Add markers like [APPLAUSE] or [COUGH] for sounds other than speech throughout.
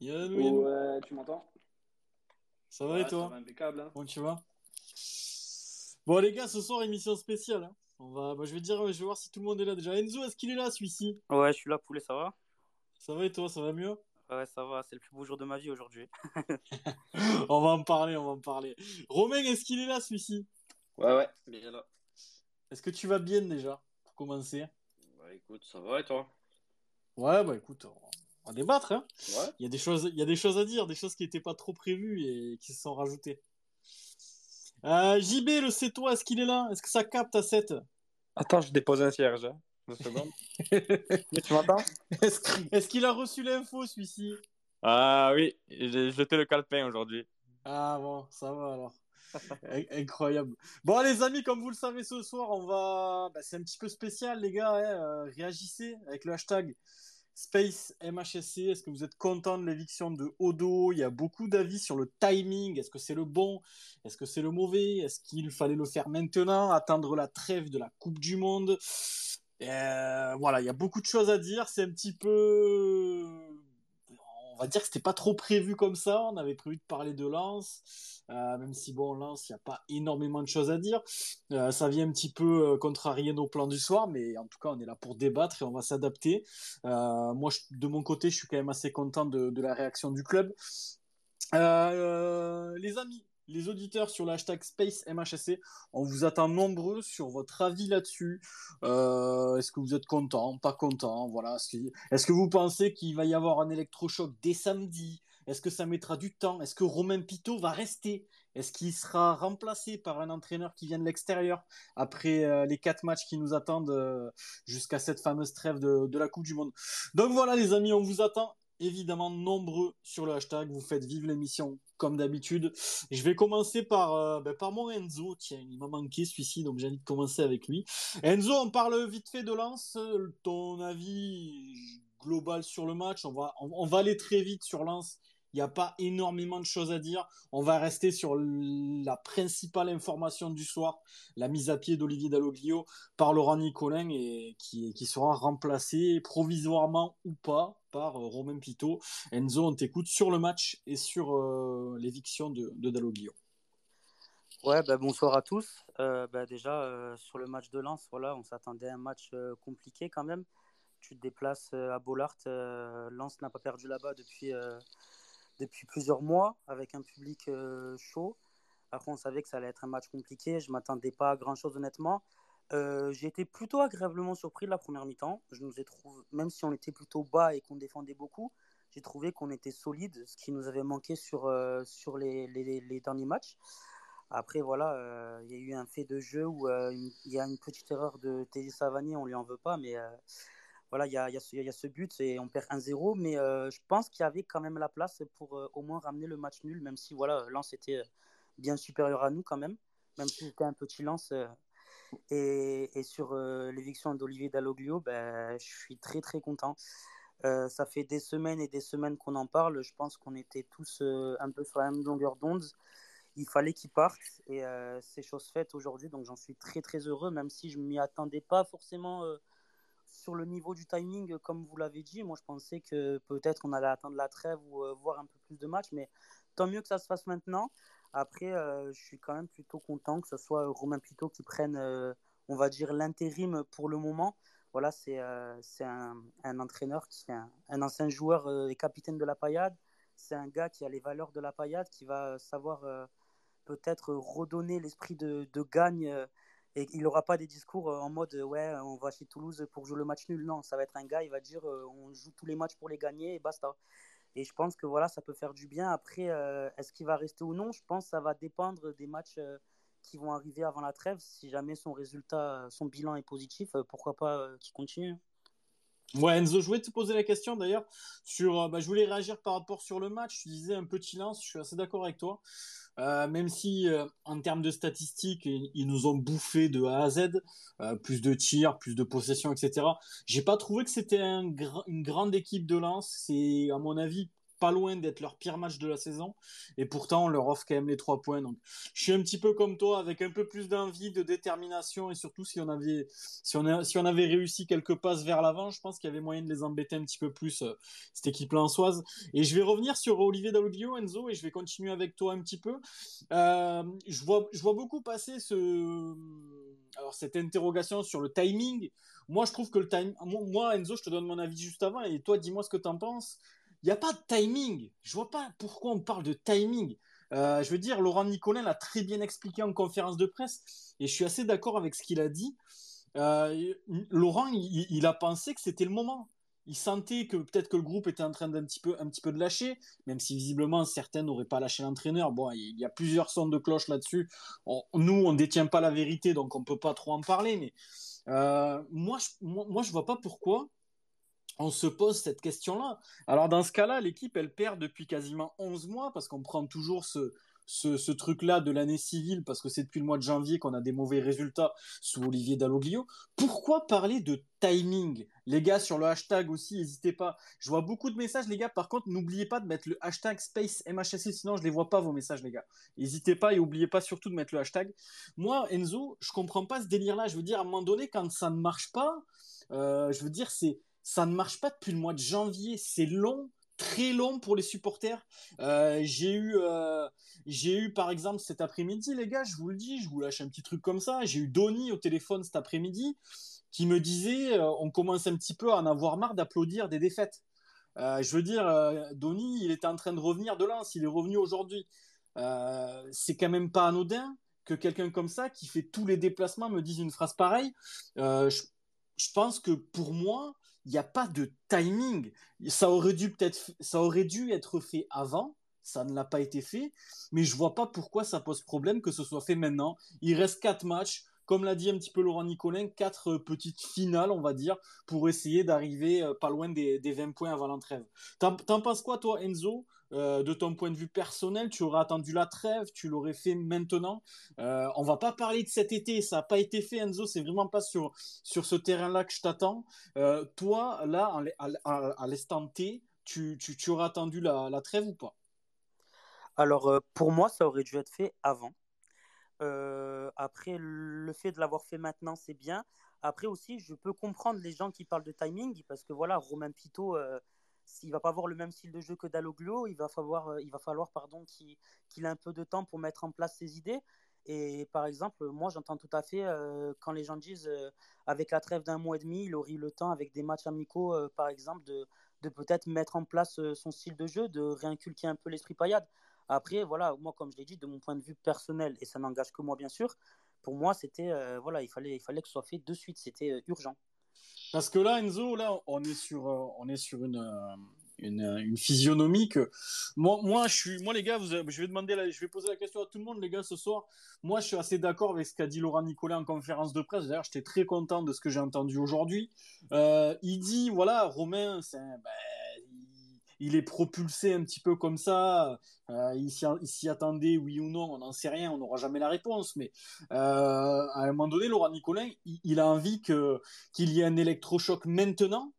Yann, Ouais, tu m'entends? Ça va et toi Ça va impeccable. Hein. Bon, tu vas? Bon, les gars, ce soir, émission spéciale. Hein. On va... Bah, je, vais dire, je vais voir si tout le monde est là déjà. Enzo, est-ce qu'il est là, celui-ci? Ouais, je suis là, poulet, ça va? Ça va et toi, ça va mieux? Ouais, ça va, c'est le plus beau jour de ma vie aujourd'hui. [LAUGHS] [LAUGHS] on va en parler, on va en parler. Romain, est-ce qu'il est là, celui-ci? Ouais, ouais, bien là. Est-ce que tu vas bien déjà, pour commencer? Bah écoute, ça va et toi? Ouais, bah écoute, on va débattre. Hein ouais. Il, y a des choses, il y a des choses à dire, des choses qui n'étaient pas trop prévues et qui se sont rajoutées. Euh, JB, le c'est toi, est-ce qu'il est là? Est-ce que ça capte à 7 Attends, je dépose un cierge. Hein. Deux secondes. [LAUGHS] tu m'entends? Est-ce qu'il a reçu l'info, celui-ci? Ah oui, j'ai jeté le calepin aujourd'hui. Ah bon, ça va alors. Incroyable. Bon, les amis, comme vous le savez ce soir, on va. Bah, c'est un petit peu spécial, les gars. Hein. Euh, réagissez avec le hashtag Space MHSC. Est-ce que vous êtes content de l'éviction de Odo? Il y a beaucoup d'avis sur le timing. Est-ce que c'est le bon? Est-ce que c'est le mauvais? Est-ce qu'il fallait le faire maintenant Attendre la trêve de la Coupe du Monde? Euh, Voilà, il y a beaucoup de choses à dire. C'est un petit peu. On va dire que c'était pas trop prévu comme ça. On avait prévu de parler de Lance. Euh, même si bon, Lance, il n'y a pas énormément de choses à dire. Euh, ça vient un petit peu euh, contrarier nos plans du soir, mais en tout cas, on est là pour débattre et on va s'adapter. Moi, de mon côté, je suis quand même assez content de, la réaction du club. Les amis, les auditeurs sur le hashtag SpaceMHSC, on vous attend nombreux sur votre avis là-dessus. Euh, est-ce que vous êtes content, pas content? Voilà. Est-ce que vous pensez qu'il va y avoir un électrochoc dès samedi? Est-ce que ça mettra du temps? Est-ce que Romain Pitot va rester? Est-ce qu'il sera remplacé par un entraîneur qui vient de l'extérieur après euh, les quatre matchs qui nous attendent euh, jusqu'à cette fameuse trêve de, de la Coupe du Monde? Donc voilà les amis, on vous attend évidemment nombreux sur le hashtag. Vous faites vivre l'émission comme d'habitude. Je vais commencer par, euh, ben, par mon Enzo. Tiens, il m'a manqué celui-ci, donc j'ai envie de commencer avec lui. Enzo, on parle vite fait de Lens. Ton avis global sur le match on va, on, va aller très vite sur Lens. Il n'y a pas énormément de choses à dire. On va rester sur la principale information du soir, la mise à pied d'Olivier Dalloglio par Laurent Nicolin et qui, sera remplacé provisoirement ou pas par euh, Romain Pitot. Enzo, on t'écoute sur le match et sur euh, l'éviction de, de Dalloglio. Ouais, bah, bonsoir à tous. Euh, bah, déjà, sur le match de Lens, voilà, on s'attendait à un match compliqué quand même. Tu te déplaces à Bollard. Lens n'a pas perdu là-bas depuis, depuis plusieurs mois avec un public chaud. Après, on savait que ça allait être un match compliqué. Je ne m'attendais pas à grand-chose, honnêtement. Euh, j'ai été plutôt agréablement surpris de la première mi-temps. Je nous ai trouvé, même si on était plutôt bas et qu'on défendait beaucoup, j'ai trouvé qu'on était solide, ce qui nous avait manqué sur, euh, sur les, les, derniers matchs. Après, voilà, euh, il y a eu un fait de jeu où il y a une petite erreur de Teddy Savani, on lui en veut pas, mais voilà, il y a, ce, but et on perd 1-0, mais je pense qu'il y avait quand même la place pour au moins ramener le match nul, même si voilà, Lens était bien supérieur à nous quand même, même si c'était un petit Lens. Et, et, sur euh, l'éviction d'Olivier Dalloglio, ben, je suis très très content. Euh, ça fait des semaines et des semaines qu'on en parle. Je pense qu'on était tous euh, un peu sur la même longueur d'onde. Il fallait qu'il parte et c'est chose faite aujourd'hui. Donc j'en suis très très heureux, même si je ne m'y attendais pas forcément sur le niveau du timing, comme vous l'avez dit. Moi je pensais que peut-être on allait attendre la trêve ou voir un peu plus de matchs, mais tant mieux que ça se fasse maintenant. Après, euh, je suis quand même plutôt content que ce soit Romain Pitot qui prenne, euh, on va dire, l'intérim pour le moment. Voilà, c'est euh, un, un, entraîneur qui un, un ancien joueur et capitaine de la paillade. C'est un gars qui a les valeurs de la paillade, qui va savoir peut-être redonner l'esprit de, de, gagne. Et il n'aura pas des discours en mode ouais, on va chez Toulouse pour jouer le match nul. Non, ça va être un gars, il va dire on joue tous les matchs pour les gagner et basta. Et je pense que voilà, ça peut faire du bien. Après, euh, est-ce qu'il va rester ou non? Je pense que ça va dépendre des matchs euh, qui vont arriver avant la trêve. Si jamais son résultat, son bilan est positif, euh, pourquoi pas qu'il continue Ouais, Enzo, je voulais te poser la question d'ailleurs sur. Bah, je voulais réagir par rapport sur le match. Tu disais un petit lance, je suis assez d'accord avec toi. Euh, même si euh, en termes de statistiques, ils nous ont bouffé de A à Z, euh, plus de tirs, plus de possession, etc. J'ai pas trouvé que c'était une grande équipe de lance. C'est à mon avis pas loin d'être leur pire match de la saison. Et pourtant, on leur offre quand même les trois points. Donc, je suis un petit peu comme toi, avec un peu plus d'envie, de détermination. Et surtout, si on avait, si on, avait réussi quelques passes vers l'avant, je pense qu'il y avait moyen de les embêter un petit peu plus, euh, cette équipe lançoise. Et je vais revenir sur Olivier Dalloglio, Enzo, et je vais continuer avec toi un petit peu. Euh, je, vois, je vois beaucoup passer ce, alors, cette interrogation sur le timing. Moi, je trouve que le timing. Moi, Enzo, je te donne mon avis juste avant, et toi, dis-moi ce que tu en penses. N'y a pas de timing. Je vois pas pourquoi on parle de timing. Euh, je veux dire, Laurent Nicolin l'a très bien expliqué en conférence de presse, et je suis assez d'accord avec ce qu'il a dit. Euh, Laurent, il, a pensé que c'était le moment. Il sentait que peut-être que le groupe était en train d'un petit peu, un petit peu de lâcher, même si visiblement certains n'auraient pas lâché l'entraîneur. Bon, il y a plusieurs sons de cloche là-dessus. nous, on détient pas la vérité, donc on peut pas trop en parler. Mais euh, moi, je, moi, moi, je vois pas pourquoi on se pose cette question-là. Alors dans ce cas-là, l'équipe, elle perd depuis quasiment 11 mois parce qu'on prend toujours ce, truc-là de l'année civile parce que c'est depuis le mois de janvier qu'on a des mauvais résultats sous Olivier Dalloglio. Pourquoi parler de timing? Les gars, sur le hashtag aussi, n'hésitez pas. Je vois beaucoup de messages, les gars. Par contre, n'oubliez pas de mettre le hashtag Space MHSC, sinon je les vois pas vos messages, les gars. N'hésitez pas et n'oubliez pas surtout de mettre le hashtag. Moi, Enzo, je comprends pas ce délire-là. Je veux dire, à un moment donné, quand ça ne marche pas, euh, je veux dire, c'est ça ne marche pas depuis le mois de janvier. C'est long, très long pour les supporters. Euh, j'ai eu, euh, j'ai eu par exemple cet après-midi, les gars, je vous le dis, je vous lâche un petit truc comme ça. J'ai eu Donny au téléphone cet après-midi qui me disait, euh, on commence un petit peu à en avoir marre d'applaudir des défaites. je veux dire, Donny, il était en train de revenir de Lens, il est revenu aujourd'hui. c'est quand même pas anodin que quelqu'un comme ça, qui fait tous les déplacements, me dise une phrase pareille. je, je pense que pour moi, il n'y a pas de timing. Ça aurait dû être fait avant. Ça ne l'a pas été fait, mais je vois pas pourquoi ça pose problème que ce soit fait maintenant. Il reste quatre matchs, comme l'a dit un petit peu Laurent Nicolin, quatre petites finales, on va dire, pour essayer d'arriver euh, pas loin des, des 20 points avant l'entrée. T'en penses quoi, toi, Enzo? Euh, de ton point de vue personnel, tu aurais attendu la trêve, tu l'aurais fait maintenant. Euh, on va pas parler de cet été, ça n'a pas été fait, Enzo. C'est vraiment pas sur sur ce terrain-là que je t'attends. Euh, toi, là, à, l'instant T, tu, tu, aurais attendu la, la, trêve ou pas? Alors, euh, pour moi, ça aurait dû être fait avant. après, le fait de l'avoir fait maintenant, c'est bien. Après aussi, je peux comprendre les gens qui parlent de timing parce que voilà, Romain Pito, s'il va pas avoir le même style de jeu que Dalloglio, il va falloir, euh, il va falloir pardon, qu'il ait un peu de temps pour mettre en place ses idées. Et par exemple, moi j'entends tout à fait euh, quand les gens disent euh, avec la trêve d'un mois et demi, il aurait eu le temps avec des matchs amicaux, par exemple, de, de peut-être mettre en place son style de jeu, de réinculquer un peu l'esprit paillade. Après, voilà, moi comme je l'ai dit, de mon point de vue personnel, et ça n'engage que moi bien sûr, pour moi c'était, voilà, il fallait, il fallait que ce soit fait de suite, c'était urgent. Parce que là, Enzo, là, on est sur, euh, on est sur une, euh, une, une, physionomie que moi, moi, je suis, moi les gars, je vais demander, je vais poser la question à tout le monde, les gars, ce soir. Moi, je suis assez d'accord avec ce qu'a dit Laurent Nicolas en conférence de presse. D'ailleurs, j'étais très content de ce que j'ai entendu aujourd'hui. Euh, il dit, voilà, Romain, c'est, ben, il est propulsé un petit peu comme ça. Euh, il s'y attendait, oui ou non, on n'en sait rien, on n'aura jamais la réponse. Mais euh, à un moment donné, Laurent Nicolin, il, a envie que qu'il y ait un électrochoc maintenant.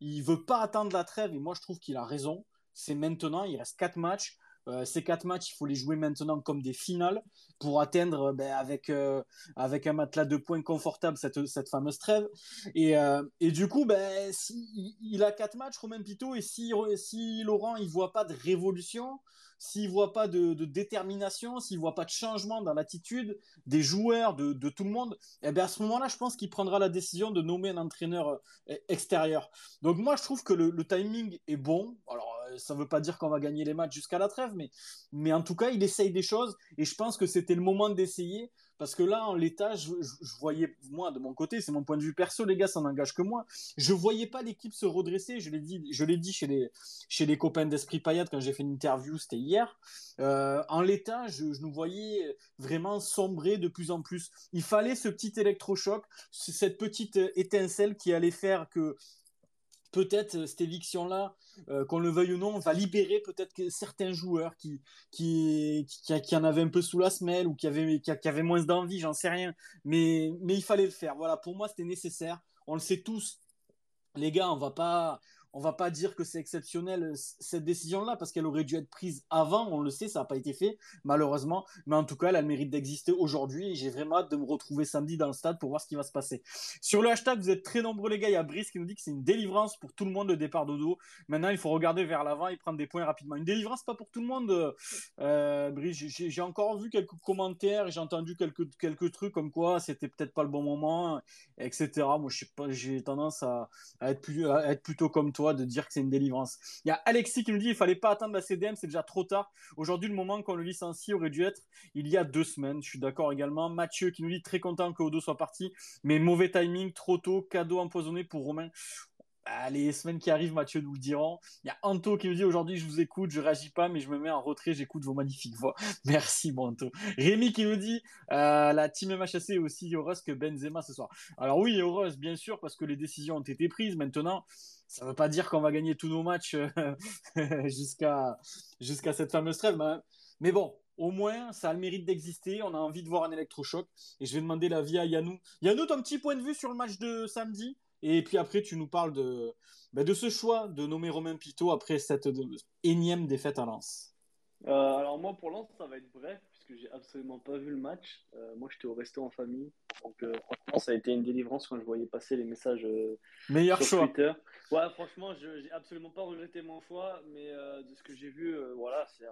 Il veut pas attendre la trêve et moi je trouve qu'il a raison. C'est maintenant, il reste quatre matchs. Euh, ces quatre matchs, il faut les jouer maintenant comme des finales pour atteindre ben, avec, euh, avec un matelas de points confortable cette, cette fameuse trêve. Et, euh, et du coup, ben, si, il a quatre matchs, Romain Pito, et si, si Laurent il voit pas de révolution, s'il voit pas de, détermination, s'il voit pas de changement dans l'attitude des joueurs, de, tout le monde, eh bien à ce moment-là, je pense qu'il prendra la décision de nommer un entraîneur extérieur. Donc moi, je trouve que le, le timing est bon. Alors ça ne veut pas dire qu'on va gagner les matchs jusqu'à la trêve, mais, mais en tout cas, il essaye des choses et je pense que c'était le moment d'essayer parce que là, en l'état, je, voyais, moi, de mon côté, c'est mon point de vue perso, les gars, ça n'engage que moi. Je voyais pas l'équipe se redresser. Je l'ai dit, dit chez les, chez les copains d'Esprit Payade quand j'ai fait une interview, c'était hier. Euh, en l'état, je, je nous voyais vraiment sombrer de plus en plus. Il fallait ce petit électrochoc, cette petite étincelle qui allait faire que peut-être euh, cette éviction-là, euh, qu'on le veuille ou non, va libérer peut-être certains joueurs qui, qui, qui, en avaient un peu sous la semelle ou qui avaient, moins d'envie, j'en sais rien. Mais, mais il fallait le faire. Voilà, pour moi, c'était nécessaire. On le sait tous. Les gars, on va pas, on va pas dire que c'est exceptionnel euh, cette décision-là parce qu'elle aurait dû être prise avant. On le sait, ça n'a pas été fait malheureusement. Mais en tout cas, elle a le mérite d'exister aujourd'hui. Et j'ai vraiment hâte de me retrouver samedi dans le stade pour voir ce qui va se passer. Sur le hashtag, vous êtes très nombreux les gars. Il y a Brice qui nous dit que c'est une délivrance pour tout le monde le départ d'Odo. Maintenant, il faut regarder vers l'avant et prendre des points rapidement. Une délivrance pas pour tout le monde. Euh, Brice, j'ai encore vu quelques commentaires, j'ai entendu quelques quelques trucs comme quoi c'était peut-être pas le bon moment, etc. Moi, je sais pas, j'ai tendance à, être plus à être plutôt comme toi de dire que c'est une délivrance. Il y a Alexis qui nous dit il fallait pas attendre la CDM, c'est déjà trop tard. Aujourd'hui, le moment qu'on le licencie aurait dû être il y a deux semaines. Je suis d'accord également. Mathieu qui nous dit très content que Odo soit parti, mais mauvais timing, trop tôt, cadeau empoisonné pour Romain. Ah, les semaines qui arrivent, Mathieu nous le diront. Il y a Anto qui nous dit aujourd'hui, je vous écoute, je réagis pas, mais je me mets en retrait, j'écoute vos magnifiques voix. [LAUGHS] Merci, bon Anto. Rémi qui nous dit euh, la team MHC est aussi heureuse que Benzema ce soir. Alors oui, heureuse, bien sûr, parce que les décisions ont été prises. Maintenant, ça ne veut pas dire qu'on va gagner tous nos matchs euh, [LAUGHS] jusqu'à cette fameuse trêve. Mais bon, au moins, ça a le mérite d'exister. On a envie de voir un électrochoc. Et je vais demander l'avis à Yannou. Yannou, ton petit point de vue sur le match de samedi? Et puis après, tu nous parles de, bah, de ce choix de nommer Romain Pitot après cette énième défaite à Lens. Euh, alors moi, pour Lens, ça va être bref, puisque j'ai absolument pas vu le match. Euh, moi, j'étais au resto en famille. Donc euh, franchement, ça a été une délivrance quand je voyais passer les messages Meilleur sur choix. Twitter. Ouais, franchement, je j'ai absolument pas regretté mon choix, mais de ce que j'ai vu, voilà, c'est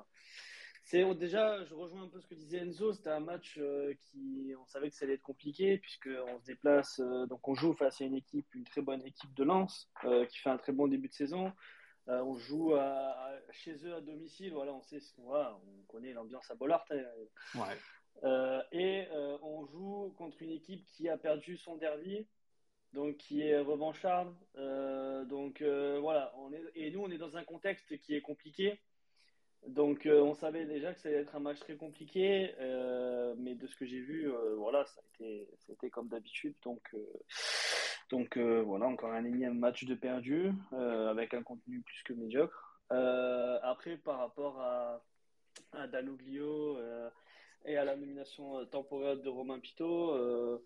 c'est déjà, je rejoins un peu ce que disait Enzo. C'était un match euh, qui, on savait que ça allait être compliqué puisque on se déplace, euh, donc on joue face à une équipe, une très bonne équipe de Lens euh, qui fait un très bon début de saison. On joue chez eux à domicile. Voilà, on sait, voilà, on connaît l'ambiance à Bollard. Hein. Ouais. et on joue contre une équipe qui a perdu son derby, donc qui est revancharde. donc voilà, on est, et nous on est dans un contexte qui est compliqué. Donc euh, on savait déjà que ça allait être un match très compliqué, euh, mais de ce que j'ai vu, euh, voilà, ça a été, comme d'habitude. Donc, donc voilà, encore un énième match de perdu avec un contenu plus que médiocre. après, par rapport à, à Daloglio et à la nomination temporaire de Romain Pitot,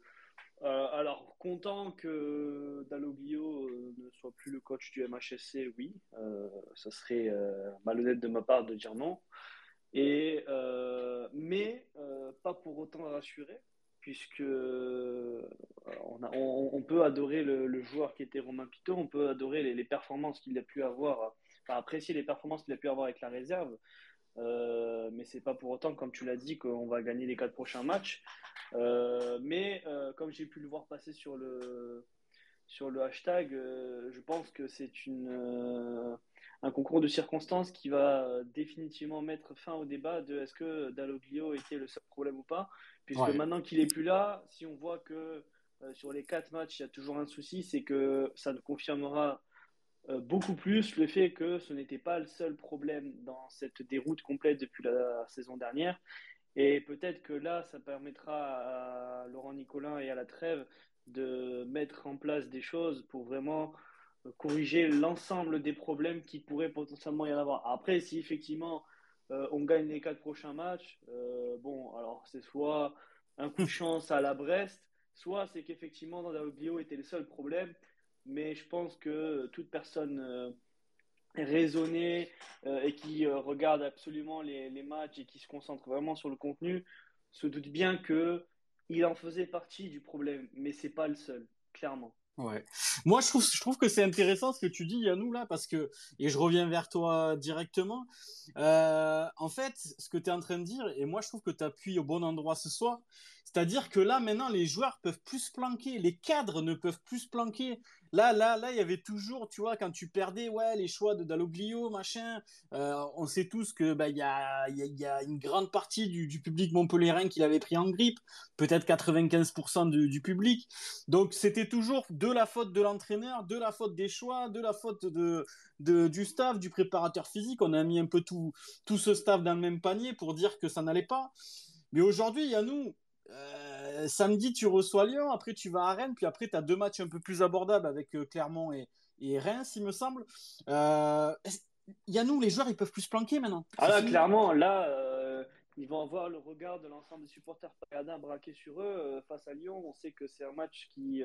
euh, alors, content que Dalloglio euh, ne soit plus le coach du MHSC, oui. Euh, ça serait malhonnête de ma part de dire non. Et, mais pas pour autant rassurer, puisque on, peut adorer le, joueur qui était Romain Pitot, on peut adorer les, performances qu'il a pu avoir, enfin apprécier les performances qu'il a pu avoir avec la réserve. mais c'est pas pour autant, comme tu l'as dit, qu'on va gagner les quatre prochains matchs. Euh, mais euh, comme j'ai pu le voir passer sur le, sur le hashtag, euh, je pense que c'est une, un concours de circonstances qui va définitivement mettre fin au débat de est-ce que Dalloglio était le seul problème ou pas. Puisque maintenant qu'il est plus là, si on voit que sur les quatre matchs, il y a toujours un souci, c'est que ça confirmera beaucoup plus le fait que ce n'était pas le seul problème dans cette déroute complète depuis la saison dernière et peut-être que là, ça permettra à Laurent Nicolin et à la Trêve de mettre en place des choses pour vraiment corriger l'ensemble des problèmes qui pourraient potentiellement y en avoir. Après, si effectivement euh, on gagne les quatre prochains matchs, euh, bon, alors c'est soit un coup de [LAUGHS] chance à la Brest, soit c'est qu'effectivement dans Bio était le seul problème. Mais je pense que toute personne euh, raisonné euh, et qui euh, regarde absolument les, les, matchs et qui se concentre vraiment sur le contenu se doute bien que il en faisait partie du problème, mais c'est pas le seul, clairement. Ouais. Moi, je trouve, je trouve que c'est intéressant ce que tu dis, Yannou, là, parce que, et je reviens vers toi directement. Euh, en fait, ce que tu es en train de dire, et moi, je trouve que tu appuies au bon endroit ce soir, c'est-à-dire que là, maintenant, les joueurs peuvent plus se planquer, les cadres ne peuvent plus se planquer. Là, là, là, il y avait toujours, tu vois, quand tu perdais, ouais, les choix de Dalloglio, machin. Euh, on sait tous que bah y a, y a, une grande partie du, public montpelliérain qui l'avait pris en grippe, peut-être 95% du, public. Donc c'était toujours de la faute de l'entraîneur, de la faute des choix, de la faute de, du staff, du préparateur physique. On a mis un peu tout, tout ce staff dans le même panier pour dire que ça n'allait pas. Mais aujourd'hui, il y a nous, euh, samedi, tu reçois Lyon, après tu vas à Rennes, puis après tu as deux matchs un peu plus abordables avec euh, Clermont et, et, Reims, il me semble. Euh, nous les joueurs, ils peuvent plus se planquer maintenant. Ah là, clairement, là, euh, ils vont avoir le regard de l'ensemble des supporters paradins braqués sur eux face à Lyon. On sait que c'est un match qui,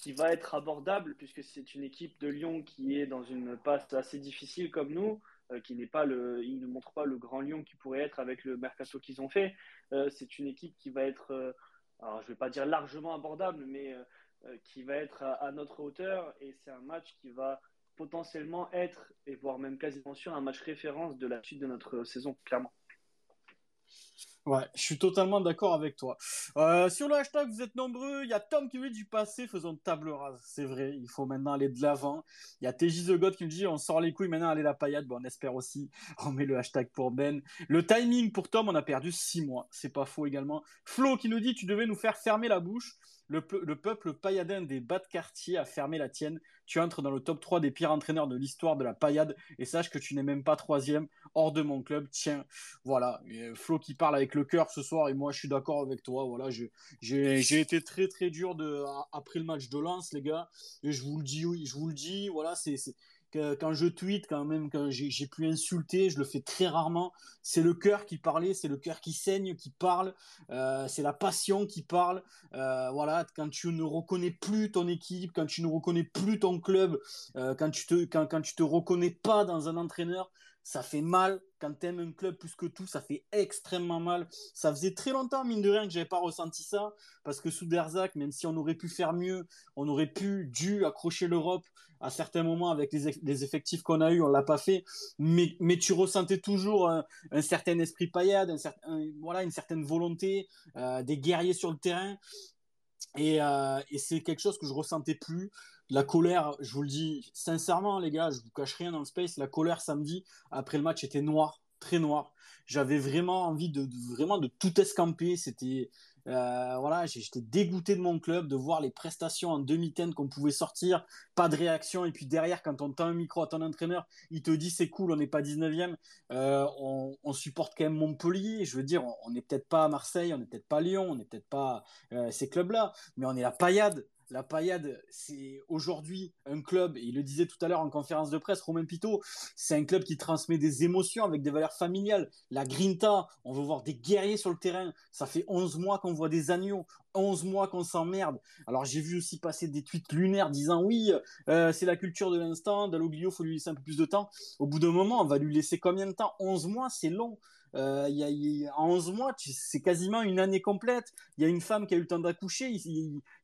qui va être abordable puisque c'est une équipe de Lyon qui est dans une passe assez difficile comme nous, qui n'est pas le, il ne montre pas le grand Lyon qui pourrait être avec le mercato qu'ils ont fait. Euh, c'est une équipe qui va être, euh, alors je vais pas dire largement abordable, mais qui va être à, notre hauteur et c'est un match qui va potentiellement être et voire même quasiment sûr un match référence de la suite de notre saison, clairement. Ouais, je suis totalement d'accord avec toi. Euh, sur le hashtag, vous êtes nombreux. Il y a Tom qui dit du passé, faisons table rase. C'est vrai, il faut maintenant aller de l'avant. Il y a TJ The God qui me dit on sort les couilles, maintenant allez la paillade. Bon, on espère aussi. [LAUGHS] On met le hashtag pour Ben. Le timing pour Tom, on a perdu 6 mois. C'est pas faux également. Flo qui nous dit tu devais nous faire fermer la bouche. Le, peuple pailladin des bas de quartier a fermé la tienne. Tu entres dans le top 3 des pires entraîneurs de l'histoire de la paillade et sache que tu n'es même pas troisième hors de mon club. Tiens, voilà. Flo qui parle avec le cœur ce soir et moi je suis d'accord avec toi. Voilà, j'ai été très très dur après le match de Lens, les gars. Et je vous le dis, oui, je vous le dis. Voilà, c'est quand je tweete, quand même, quand j'ai pu insulter, je le fais très rarement. C'est le cœur qui parlait, c'est le cœur qui saigne, qui parle, euh, c'est la passion qui parle. Euh, voilà, quand tu ne reconnais plus ton équipe, quand tu ne reconnais plus ton club, euh, quand tu te, quand tu te reconnais pas dans un entraîneur, ça fait mal quand tu aimes un club plus que tout, ça fait extrêmement mal. Ça faisait très longtemps, mine de rien, que j'avais pas ressenti ça, parce que sous Derzac, même si on aurait pu faire mieux, on aurait pu, dû accrocher l'Europe à certains moments avec les, effectifs qu'on a eu, on l'a pas fait, mais, tu ressentais toujours un, certain esprit paillade, voilà, une certaine volonté, euh, des guerriers sur le terrain. Et, euh, et c'est quelque chose que je ressentais plus la colère, je vous le dis sincèrement, les gars, je vous cache rien dans le space. La colère samedi après le match était noire, très noire. J'avais vraiment envie de, vraiment de tout escamper. C'était euh, voilà, j'étais dégoûté de mon club, de voir les prestations en demi-teinte qu'on pouvait sortir, pas de réaction, et puis derrière, quand on tend un micro à ton entraîneur, il te dit c'est cool, on n'est pas 19e, euh, on, supporte quand même Montpellier, je veux dire, on n'est peut-être pas à Marseille, on n'est peut-être pas à Lyon, on n'est peut-être pas euh, ces clubs-là, mais on est la paillade, la Paillade, c'est aujourd'hui un club, il le disait tout à l'heure en conférence de presse, Romain Pito, c'est un club qui transmet des émotions avec des valeurs familiales. La Grinta, on veut voir des guerriers sur le terrain. Ça fait 11 mois qu'on voit des agneaux, 11 mois qu'on s'emmerde. Alors j'ai vu aussi passer des tweets lunaires disant oui, euh, c'est la culture de l'instant, Dalloglio, faut lui laisser un peu plus de temps. Au bout d'un moment, on va lui laisser combien de temps? 11 mois, c'est long. Euh, y y a, en 11 mois, c'est quasiment une année complète. Il y a une femme qui a eu le temps d'accoucher.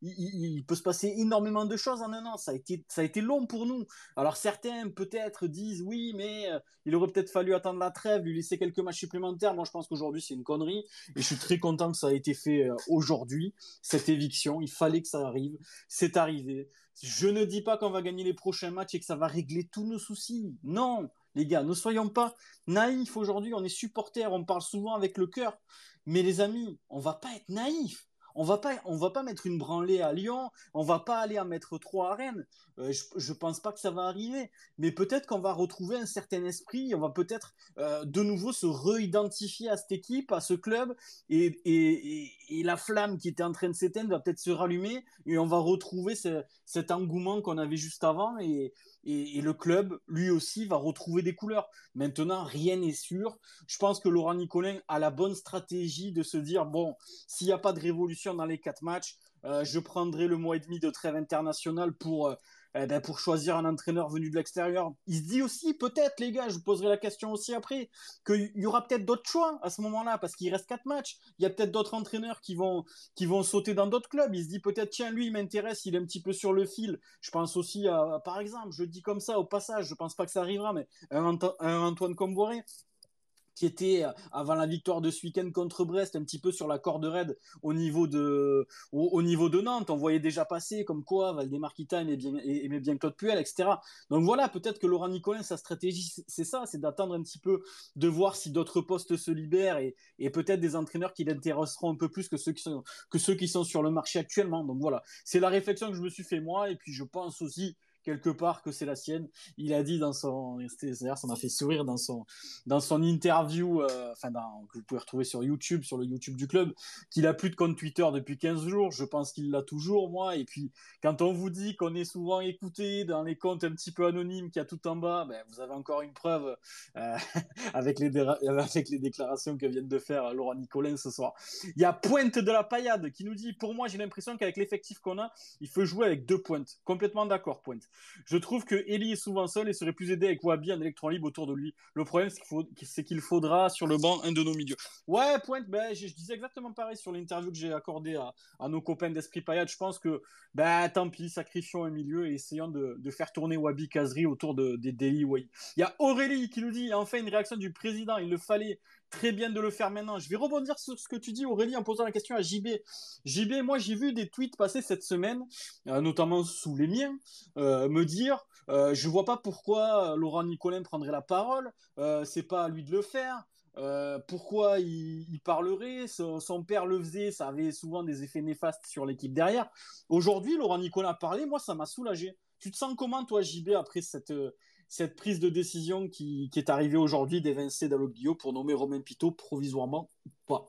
Il, peut se passer énormément de choses en un an. Ça a été, a long pour nous. Alors certains peut-être disent oui, mais euh, il aurait peut-être fallu attendre la trêve, lui laisser quelques matchs supplémentaires. Moi, je pense qu'aujourd'hui, c'est une connerie. Et je suis très content que ça ait été fait euh, aujourd'hui, cette éviction. Il fallait que ça arrive. C'est arrivé. Je ne dis pas qu'on va gagner les prochains matchs et que ça va régler tous nos soucis. Non, les gars, ne soyons pas naïfs aujourd'hui. On est supporters, on parle souvent avec le cœur. Mais les amis, on va pas être naïfs. On va pas, on va pas mettre une branlée à Lyon. On va pas aller en mettre trois à Rennes. Euh, je, ne pense pas que ça va arriver. Mais peut-être qu'on va retrouver un certain esprit. On va peut-être euh, de nouveau se réidentifier à cette équipe, à ce club. Et, la flamme qui était en train de s'éteindre va peut-être se rallumer. Et on va retrouver cet engouement qu'on avait juste avant. Et, le club, lui aussi, va retrouver des couleurs. Maintenant, rien n'est sûr. Je pense que Laurent Nicolin a la bonne stratégie de se dire, bon, s'il n'y a pas de révolution dans les quatre matchs, euh, je prendrai le mois et demi de trêve internationale pour eh ben, pour choisir un entraîneur venu de l'extérieur. Il se dit aussi, peut-être, les gars, je vous poserai la question aussi après, qu'il y aura peut-être d'autres choix à ce moment-là, parce qu'il reste quatre matchs. Il y a peut-être d'autres entraîneurs qui vont, qui vont sauter dans d'autres clubs. Il se dit peut-être, tiens, lui, il m'intéresse, il est un petit peu sur le fil. Je pense aussi à, par exemple, je dis comme ça au passage, je pense pas que ça arrivera, mais un, Antoine Comboiré, qui était euh, avant la victoire de ce week-end contre Brest un petit peu sur la corde raide au niveau de au, niveau de Nantes. On voyait déjà passer comme quoi Valdemar Kita aimait bien, aimait bien Claude Puel etc donc voilà peut-être que Laurent Nicolin sa stratégie c'est ça c'est d'attendre un petit peu de voir si d'autres postes se libèrent et, et peut-être des entraîneurs qui l'intéresseront un peu plus que ceux qui sont que ceux qui sont sur le marché actuellement. Donc voilà c'est la réflexion que je me suis fait moi et puis je pense aussi quelque part que c'est la sienne. Il a dit dans son, d'ailleurs ça m'a fait sourire dans son, dans son interview, euh, enfin que vous pouvez retrouver sur YouTube, sur le YouTube du club, qu'il a plus de compte Twitter depuis 15 jours. Je pense qu'il l'a toujours moi. Et puis quand on vous dit qu'on est souvent écouté dans les comptes un petit peu anonymes qu'il y a tout en bas, ben, vous avez encore une preuve euh, [LAUGHS] avec les avec les déclarations que vient de faire Laurent Nicolin ce soir. Il y a Pointe de la Paillade qui nous dit, pour moi j'ai l'impression qu'avec l'effectif qu'on a, il faut jouer avec deux pointes. Complètement d'accord, Pointe. Je trouve que Eli est souvent seul et serait plus aidé avec Wabi en électron libre autour de lui. Le problème, c'est qu'il faudra sur le banc un de nos milieux. Ouais, Pointe, ben, je, disais exactement pareil sur l'interview que j'ai accordée à, nos copains d'Esprit Payade. Je pense que, ben, tant pis, sacrifions un milieu et essayons de, faire tourner Wabi Kazri autour de, des Deli Il y a Aurélie qui nous dit, enfin une réaction du président, il le fallait très bien de le faire maintenant. Je vais rebondir sur ce que tu dis, Aurélie, en posant la question à JB. JB, moi, j'ai vu des tweets passer cette semaine, euh, notamment sous les miens, euh, me dire euh, je vois pas pourquoi Laurent Nicolin prendrait la parole, c'est pas à lui de le faire. pourquoi il, parlerait son, père le faisait, ça avait souvent des effets néfastes sur l'équipe derrière. Aujourd'hui, Laurent Nicolin a parlé, moi ça m'a soulagé. Tu te sens comment, toi, JB, après cette, cette prise de décision qui, est arrivée aujourd'hui d'évincer Dalloglio pour nommer Romain Pito provisoirement ou pas?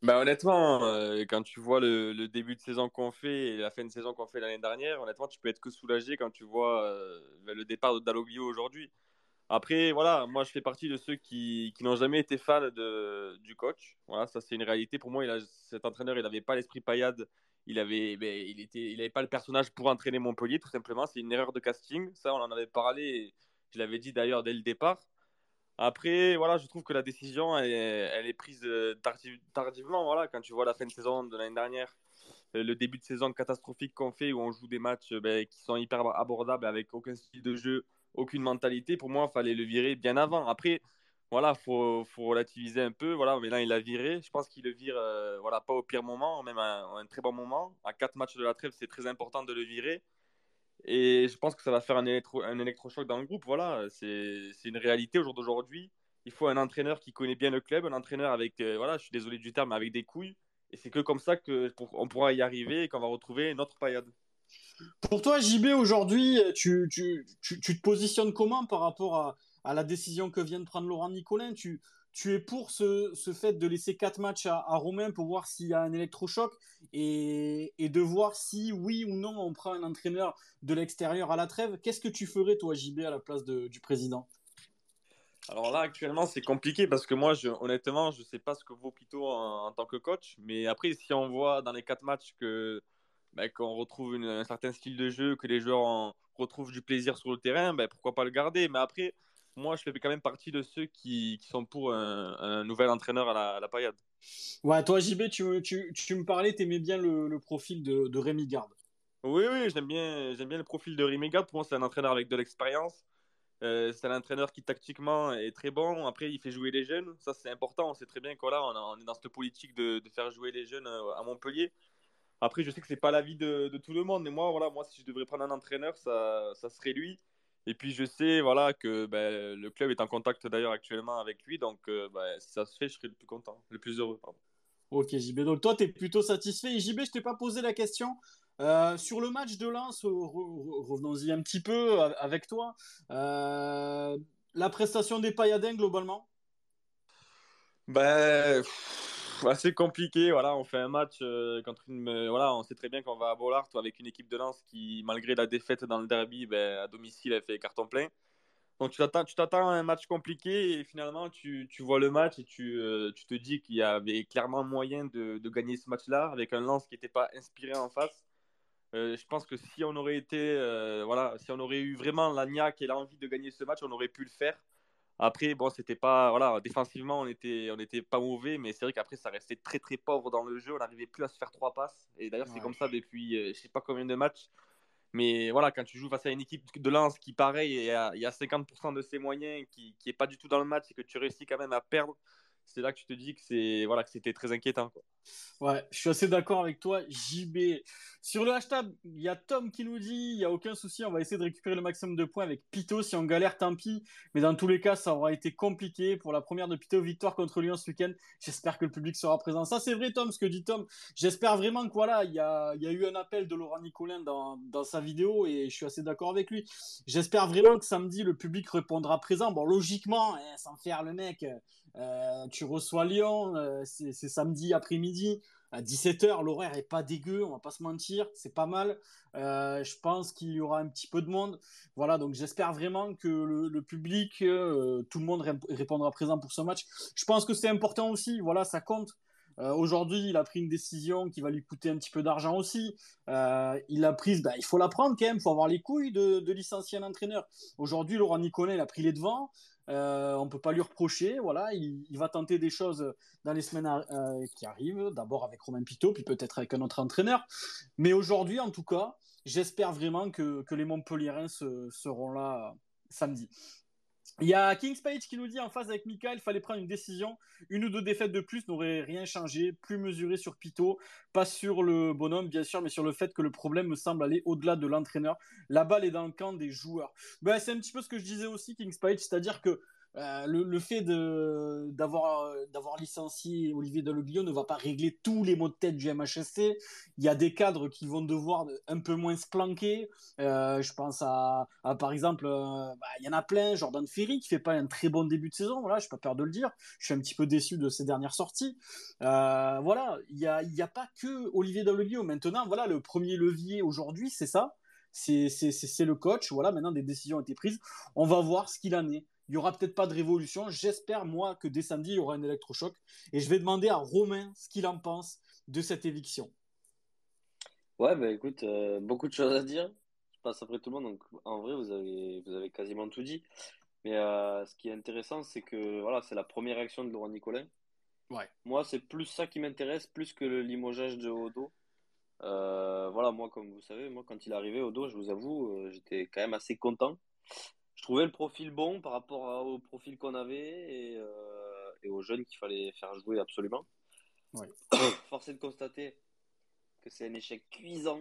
Bah honnêtement, euh, quand tu vois le, début de saison qu'on fait et la fin de saison qu'on fait l'année dernière, honnêtement, tu peux être que soulagé quand tu vois euh, le départ de Dalloglio aujourd'hui. Après, voilà, moi je fais partie de ceux qui, n'ont jamais été fans de, du coach. Voilà, ça c'est une réalité. Pour moi, il a, cet entraîneur, il n'avait pas l'esprit paillade il avait, ben, il était, il avait pas le personnage pour entraîner Montpellier, tout simplement. C'est une erreur de casting. Ça, on en avait parlé. je l'avais dit d'ailleurs dès le départ. Après, voilà, je trouve que la décision, elle, elle est prise euh, tardivement. Voilà, quand tu vois la fin de saison de l'année dernière, euh, le début de saison catastrophique qu'on fait, où on joue des matchs ben, qui sont hyper abordables avec aucun style de jeu, aucune mentalité. Pour moi, il fallait le virer bien avant. Après, voilà, faut, faut relativiser un peu. Voilà, mais là, il a viré. Je pense qu'il le vire, euh, voilà, pas au pire moment, même à, un très bon moment. À quatre matchs de la trêve, c'est très important de le virer. Et je pense que ça va faire un, électro, un électrochoc dans le groupe. Voilà, c'est une réalité au jour d'aujourd'hui. Il faut un entraîneur qui connaît bien le club, un entraîneur avec, euh, voilà, je suis désolé du terme, avec des couilles. Et c'est que comme ça qu'on pourra y arriver et qu'on va retrouver notre paillade. Pour toi, JB, aujourd'hui, tu, te positionnes comment par rapport à, à la décision que vient de prendre Laurent Nicolin. Tu, tu es pour ce, ce, fait de laisser quatre matchs à, Romain pour voir s'il y a un électrochoc et, et, de voir si, oui ou non, on prend un entraîneur de l'extérieur à la trêve. Qu'est-ce que tu ferais, toi, JB, à la place du président? Alors là, actuellement, c'est compliqué parce que moi, je, honnêtement, je ne sais pas ce que vaut Pito en, en, tant que coach. Mais après, si on voit dans les quatre matchs que ben, qu'on retrouve un certain style de jeu, que les joueurs retrouvent du plaisir sur le terrain, ben, pourquoi pas le garder? Mais après, moi, je fais quand même partie de ceux qui, qui sont pour un, nouvel entraîneur à la, à la paillade. Ouais, toi, JB, tu, tu, tu me parlais, tu aimais bien le, le profil de, de, Rémi Garde. Oui, oui, j'aime bien, j'aime bien le profil de Rémi Garde. Pour moi, c'est un entraîneur avec de l'expérience. Euh, c'est un entraîneur qui, tactiquement, est très bon. Après, il fait jouer les jeunes. Ça, c'est important. On sait très bien qu'on on, est dans cette politique de, de, faire jouer les jeunes euh, à Montpellier. Après, je sais que c'est pas l'avis de, de, tout le monde, mais moi, voilà, moi, si je devrais prendre un entraîneur, ça, ça serait lui. Et puis je sais voilà, que ben, le club est en contact d'ailleurs actuellement avec lui, donc euh, ben, si ça se fait, je serai le plus content, le plus heureux. Pardon. Ok JB, donc toi tu es plutôt satisfait. Et JB, je t'ai pas posé la question. Euh, sur le match de Lens, revenons-y un petit peu avec toi. Euh, la prestation des Payadins globalement? Ben [LAUGHS] assez compliqué. Voilà, on fait un match euh, contre une. Euh, voilà, on sait très bien qu'on va à Bollard avec une équipe de Lens qui, malgré la défaite dans le derby, ben, à domicile, a fait carton plein. Donc tu t'attends, tu t'attends à un match compliqué et finalement tu, tu vois le match et tu, euh, tu te dis qu'il y avait clairement moyen de, de gagner ce match-là avec un Lens qui n'était pas inspiré en face. je pense que si on aurait été, voilà, si on aurait eu vraiment la niaque et l'envie de gagner ce match, on aurait pu le faire. Après, bon, c'était pas. Voilà, défensivement, on était, on était pas mauvais, mais c'est vrai qu'après, ça restait très très pauvre dans le jeu. On n'arrivait plus à se faire trois passes. Et d'ailleurs, c'est comme ça depuis euh, je sais pas combien de matchs. Mais voilà, quand tu joues face à une équipe de lance qui, pareil, il y a, 50% de ses moyens, qui, qui est pas du tout dans le match et que tu réussis quand même à perdre, c'est là que tu te dis que c'est voilà que c'était très inquiétant. Quoi. Ouais, je suis assez d'accord avec toi, JB. Sur le hashtag, il y a Tom qui nous dit il n'y a aucun souci, on va essayer de récupérer le maximum de points avec Pito. Si on galère, tant pis. Mais dans tous les cas, ça aura été compliqué. Pour la première de Pito, victoire contre Lyon ce week-end. J'espère que le public sera présent. Ça, c'est vrai, Tom, ce que dit Tom. J'espère vraiment que voilà, il y a, eu un appel de Laurent Nicolin dans, dans sa vidéo et je suis assez d'accord avec lui. J'espère vraiment que samedi, le public répondra présent. Bon, logiquement, hein, sans faire le mec. Euh, tu reçois Lyon, euh, c'est samedi après-midi à 17h, l'horaire est pas dégueu, on va pas se mentir, c'est pas mal. Euh, je pense qu'il y aura un petit peu de monde. Voilà, donc j'espère vraiment que le, public, tout le monde répondra présent pour ce match. Je pense que c'est important aussi, voilà, ça compte. Aujourd'hui, il a pris une décision qui va lui coûter un petit peu d'argent aussi. il a pris, bah, il faut la prendre quand même, il faut avoir les couilles de, licencier un entraîneur. Aujourd'hui, Laurent Nicolet, a pris les devants. Euh, on peut pas lui reprocher. Voilà, il, va tenter des choses dans les semaines euh, qui arrivent. D'abord avec Romain Pitot, puis peut-être avec un autre entraîneur. Mais aujourd'hui, en tout cas, j'espère vraiment que, que les Montpellierins seront là samedi. Il y a Kings Page qui nous dit en phase avec Mika, il fallait prendre une décision. Une ou deux défaites de plus n'auraient rien changé. Plus mesuré sur Pito, pas sur le bonhomme bien sûr, mais sur le fait que le problème me semble aller au-delà de l'entraîneur. La balle est dans le camp des joueurs. Ben, c'est un petit peu ce que je disais aussi, Kings Page, c'est-à-dire que euh, le, fait d'avoir d'avoir licencié Olivier Dalloglio ne va pas régler tous les maux de tête du MHSC. Il y a des cadres qui vont devoir un peu moins se planquer. Euh, je pense à, par exemple, euh, bah, il y en a plein. Jordan Ferry qui fait pas un très bon début de saison. Voilà, je pas peur de le dire. Je suis un petit peu déçu de ses dernières sorties. voilà, il y a, pas que Olivier Dalloglio. Maintenant, voilà, le premier levier aujourd'hui, c'est ça. C'est le coach. Voilà, maintenant des décisions ont été prises. On va voir ce qu'il en est. Il n'y aura peut-être pas de révolution. J'espère, moi, que dès samedi, il y aura un électrochoc. Et je vais demander à Romain ce qu'il en pense de cette éviction. Ouais, bah écoute, euh, beaucoup de choses à dire. Je passe après tout le monde. Donc, en vrai, vous avez, vous avez quasiment tout dit. Mais euh, ce qui est intéressant, c'est que voilà, c'est la première action de Laurent Nicolin. Ouais. Moi, c'est plus ça qui m'intéresse, plus que le limogeage de Odo. Euh, voilà, moi, comme vous savez, moi, quand il est arrivé, Odo, je vous avoue, j'étais quand même assez content trouvais le profil bon par rapport au profil qu'on avait et, euh, et, aux jeunes qu'il fallait faire jouer absolument. Ouais. [COUGHS] Force est de constater que c'est un échec cuisant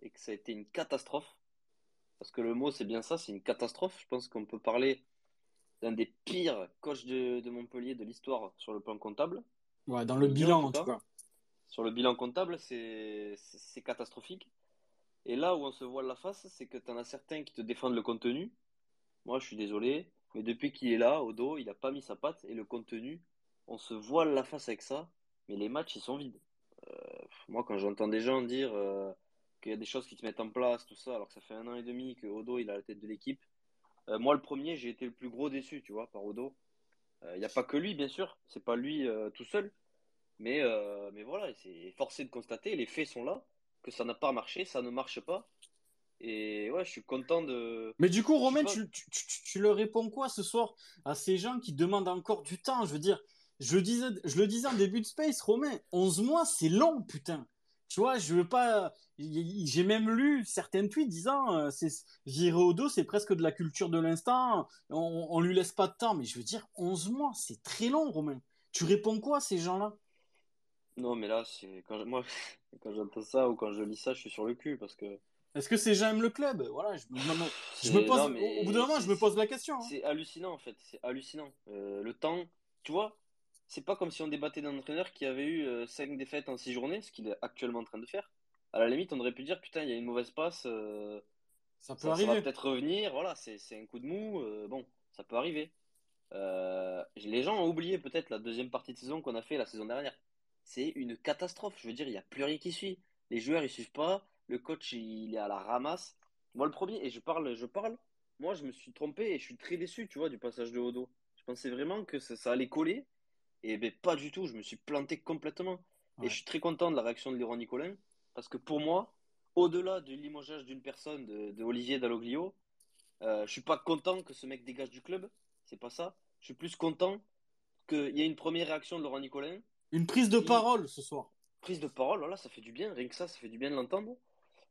et que ça a été une catastrophe. Parce que le mot, c'est bien ça, c'est une catastrophe. Je pense qu'on peut parler d'un des pires coachs de, de Montpellier de l'histoire sur le plan comptable. Ouais, dans le bilan, en tout cas. Sur le bilan comptable, c'est catastrophique. Et là où on se voit la face, c'est que tu en as certains qui te défendent le contenu moi, je suis désolé, mais depuis qu'il est là, au dos, il n'a pas mis sa patte et le contenu, on se voile la face avec ça, mais les matchs, ils sont vides. Euh, moi, quand j'entends des gens dire euh, qu'il y a des choses qui se mettent en place, tout ça, alors que ça fait un an et demi que Odo, il a la tête de l'équipe, euh, moi, le premier, j'ai été le plus gros déçu, tu vois, par Odo. Il n'y a pas que lui, bien sûr, c'est pas lui tout seul, mais, mais voilà, c'est forcé de constater, les faits sont là, que ça n'a pas marché, ça ne marche pas, et ouais, je suis content de. Mais du coup, Romain, tu, tu, tu, leur réponds quoi ce soir à ces gens qui demandent encore du temps? Je veux dire, je, disais, je le disais en début de Space, Romain, 11 mois, c'est long, putain. Tu vois, je veux pas. J'ai même lu certains tweets disant euh, c'est virer au dos, c'est presque de la culture de l'instant. On, on lui laisse pas de temps. Mais je veux dire, 11 mois, c'est très long, Romain. Tu réponds quoi à ces gens-là? Non, mais là, c'est quand moi, [LAUGHS] quand j'entends ça ou quand je lis ça, je suis sur le cul parce que est-ce que ces gens aiment le club? Voilà, je me, pose, au bout d'un moment, je me pose la question. Hein. C'est hallucinant en fait, c'est hallucinant. Euh, le temps, tu vois, c'est pas comme si on débattait d'un entraîneur qui avait eu 5 euh, défaites en 6 journées, ce qu'il est actuellement en train de faire. À la limite, on aurait pu dire putain, il y a une mauvaise passe, euh, ça peut arriver. Ça va peut-être revenir, voilà, c'est un coup de mou, bon, ça peut arriver. les gens ont oublié peut-être la deuxième partie de saison qu'on a fait la saison dernière. C'est une catastrophe, je veux dire, il n'y a plus rien qui suit. Les joueurs, ils suivent pas le coach il est à la ramasse. Moi le premier, et je parle, je parle, moi je me suis trompé et je suis très déçu, tu vois, du passage de Odo. Je pensais vraiment que ça, allait coller, et ben pas du tout, je me suis planté complètement. Et je suis très content de la réaction de Laurent Nicolin, parce que pour moi, au-delà du limogeage d'une personne, de, Olivier Dalloglio, euh, je suis pas content que ce mec dégage du club, c'est pas ça. Je suis plus content qu'il y ait une première réaction de Laurent Nicolin. Une prise de parole ce soir. Prise de parole, voilà, ça fait du bien, rien que ça, ça fait du bien de l'entendre.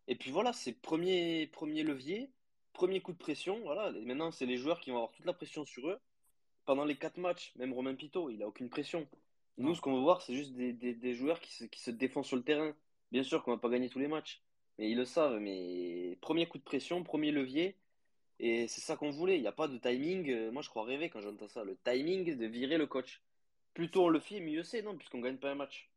Et puis voilà, c'est premier, premier levier, premier coup de pression. Voilà. Et maintenant, c'est les joueurs qui vont avoir toute la pression sur eux. Pendant les quatre matchs, même Romain Pito, il n'a aucune pression. Nous, ce qu'on veut voir, c'est juste des, des, des joueurs qui se, qui se défendent sur le terrain. Bien sûr qu'on va pas gagner tous les matchs, mais ils le savent. Mais premier coup de pression, premier levier, et c'est ça qu'on voulait. Il n'y a pas de timing. Euh, Moi, je crois rêver quand j'entends ça. Le timing de virer le coach. Plus tôt on le fait, mieux c'est, non Puisqu'on gagne pas un match.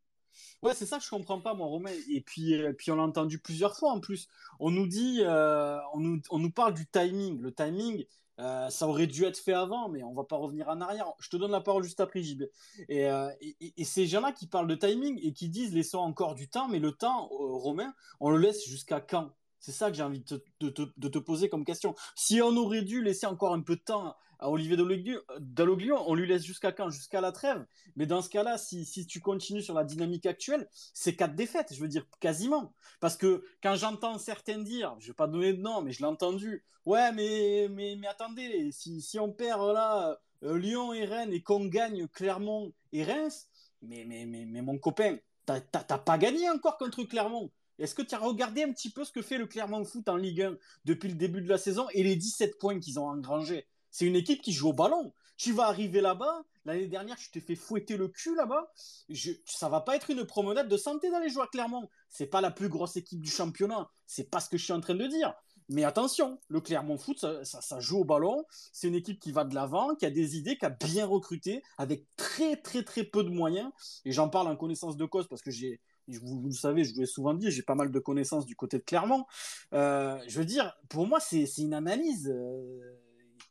Ouais, c'est ça que je comprends pas, moi, Romain. Et puis, euh, puis on l'a entendu plusieurs fois en plus. On nous dit, euh, on, nous, on nous parle du timing. Le timing, euh, ça aurait dû être fait avant, mais on va pas revenir en arrière. Je te donne la parole juste après, JB. Et, euh, et, et ces gens-là qui parlent de timing et qui disent laissons encore du temps, mais le temps, Romain, on le laisse jusqu'à quand? C'est ça que j'ai envie de, te, de te poser comme question. Si on aurait dû laisser encore un peu de temps à Olivier Dalloglio, on lui laisse jusqu'à quand? Jusqu'à la trêve. Mais dans ce cas-là, si, si tu continues sur la dynamique actuelle, c'est quatre défaites, je veux dire quasiment. Parce que quand j'entends certains dire, je vais pas donner de nom, mais je l'ai entendu, ouais, mais, mais, mais attendez, si, si on perd là euh, Lyon et Rennes et qu'on gagne Clermont et Reims, mais, mais, mais, mais mon copain, t'as pas gagné encore contre Clermont. Est-ce que tu as regardé un petit peu ce que fait le Clermont Foot en Ligue 1 depuis le début de la saison et les 17 points qu'ils ont engrangés? C'est une équipe qui joue au ballon. Tu vas arriver là-bas. L'année dernière, tu t'es fait fouetter le cul là-bas. Je, ça va pas être une promenade de santé dans les joueurs, clairement. C'est pas la plus grosse équipe du championnat. C'est pas ce que je suis en train de dire. Mais attention, le Clermont Foot, ça, joue au ballon. C'est une équipe qui va de l'avant, qui a des idées, qui a bien recruté, avec très très très peu de moyens. Et j'en parle en connaissance de cause parce que j'ai, vous, vous, le savez, je vous l'ai souvent dit, j'ai pas mal de connaissances du côté de Clermont. Euh, je veux dire, pour moi, c'est une analyse. Euh,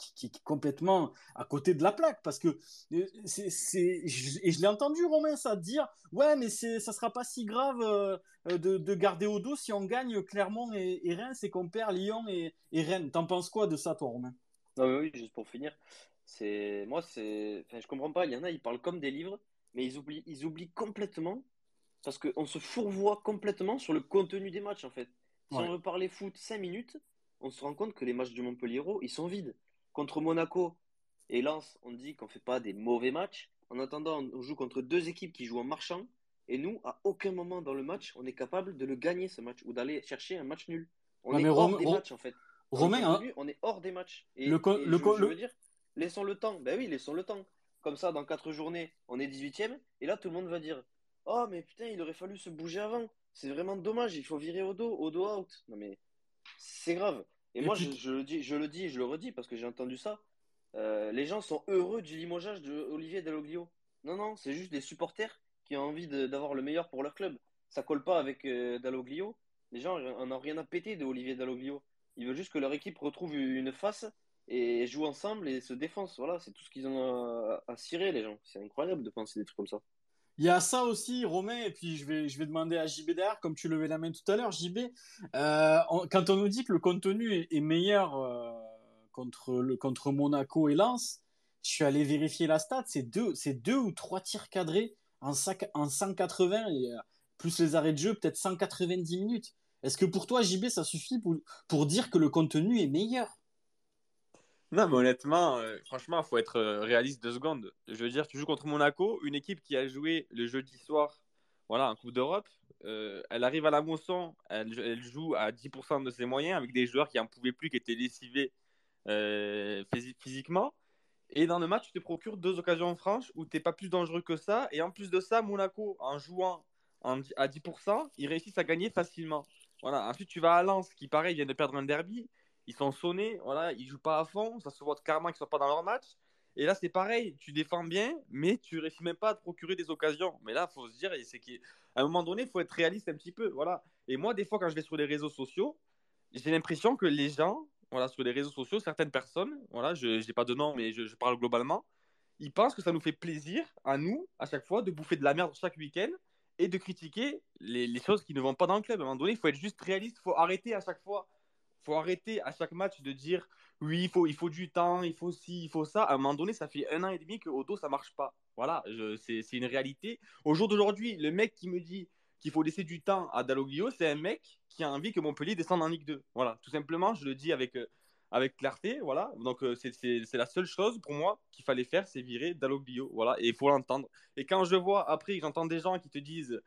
qui, qui, est complètement à côté de la plaque parce que euh, c'est et je l'ai entendu Romain ça dire ouais mais c'est ça sera pas si grave euh, de, de, garder au dos si on gagne Clermont et, et Reims et qu'on perd Lyon et, et Rennes t'en penses quoi de ça toi Romain? Non mais oui juste pour finir c'est moi c'est enfin je comprends pas il y en a ils parlent comme des livres mais ils oublient ils oublient complètement parce qu'on se fourvoie complètement sur le contenu des matchs en fait. Si ouais. on veut parler foot 5 minutes on se rend compte que les matchs du Montpellier ils sont vides contre Monaco et Lens, on dit qu'on ne fait pas des mauvais matchs. En attendant, on joue contre deux équipes qui jouent en marchant. Et nous, à aucun moment dans le match, on est capable de le gagner ce match ou d'aller chercher un match nul. On est hors des matchs en fait. Romain, hein. on est hors des matchs. Et, le, et le, je, je veux dire, laissons le temps. Ben oui, laissons le temps. Comme ça, dans quatre journées, on est 18ème. Et là, tout le monde va dire Oh, mais putain, il aurait fallu se bouger avant. C'est vraiment dommage. Il faut virer au dos, au dos out. Non, mais c'est grave. Et, et moi, je, je, le dis, je le dis, je le redis parce que j'ai entendu ça. Euh, les gens sont heureux du limogeage de Olivier Dalloglio. Non, non, c'est juste des supporters qui ont envie d'avoir le meilleur pour leur club. Ça colle pas avec euh, Dalloglio. Les gens en ont rien à péter de Olivier Dalloglio. Ils veulent juste que leur équipe retrouve une face et joue ensemble et se défense. Voilà, c'est tout ce qu'ils ont à, à cirer, les gens. C'est incroyable de penser des trucs comme ça. Il y a ça aussi, Romain, et puis je vais, je vais demander à JB derrière, comme tu levais la main tout à l'heure, JB, euh, quand on nous dit que le contenu est, est meilleur euh, contre, le, contre Monaco et Lens, je suis allé vérifier la stat, c'est deux, deux ou trois tirs cadrés en, sac, en 180, et, euh, plus les arrêts de jeu, peut-être 190 minutes. Est-ce que pour toi, JB, ça suffit pour, pour dire que le contenu est meilleur? Non, mais honnêtement, euh, franchement, il faut être euh, réaliste deux secondes. Je veux dire, tu joues contre Monaco, une équipe qui a joué le jeudi soir voilà, en Coupe d'Europe. Euh, elle arrive à la moisson, elle, joue à 10% de ses moyens avec des joueurs qui n'en pouvaient plus, qui étaient lessivés physiquement. Et dans le match, tu te procures deux occasions franches où tu n'es pas plus dangereux que ça. Et en plus de ça, Monaco, en jouant à 10%, ils réussissent à gagner facilement. Voilà. Ensuite, tu vas à Lens, qui pareil vient de perdre un derby ils sont sonnés, voilà, ils jouent pas à fond, ça se voit carrément qu'ils sont pas dans leur match. Et là, c'est pareil, tu défends bien, mais tu réussis même pas à te procurer des occasions. Mais là, faut se dire, c'est qu'à un moment donné, il faut être réaliste un petit peu, voilà. Et moi, des fois, quand je vais sur les réseaux sociaux, j'ai l'impression que les gens, voilà, sur les réseaux sociaux, certaines personnes, voilà, je n'ai pas de nom, mais je, parle globalement, ils pensent que ça nous fait plaisir à nous, à chaque fois, de bouffer de la merde chaque week-end et de critiquer les, les choses qui ne vont pas dans le club. À un moment donné, il faut être juste réaliste, il faut arrêter à chaque fois faut arrêter à chaque match de dire oui, il faut, il faut du temps, il faut ci, il faut ça. À un moment donné, ça fait un an et demi que Auto, ça marche pas. Voilà, c'est une réalité. Au jour d'aujourd'hui, le mec qui me dit qu'il faut laisser du temps à Dalloglio, c'est un mec qui a envie que Montpellier descende en Ligue 2. Voilà, tout simplement, je le dis avec, euh, avec clarté. Voilà, donc euh, c'est la seule chose pour moi qu'il fallait faire, c'est virer Dalloglio. Voilà, et il faut l'entendre. Et quand je vois après, j'entends des gens qui te disent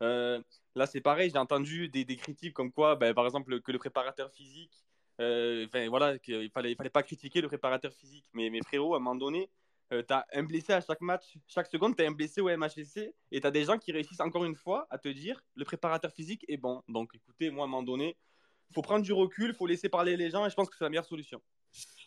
là, c'est pareil, j'ai entendu des, critiques comme quoi, ben, par exemple, que le préparateur physique, euh, voilà, qu'il fallait, fallait pas critiquer le préparateur physique. Mais mes frérots, à un moment donné, euh, tu as un blessé à chaque match, chaque seconde, tu as un blessé au MHSC, et tu as des gens qui réussissent encore une fois à te dire le préparateur physique est bon. Donc écoutez, moi à un moment donné, faut prendre du recul, faut laisser parler les gens, et je pense que c'est la meilleure solution.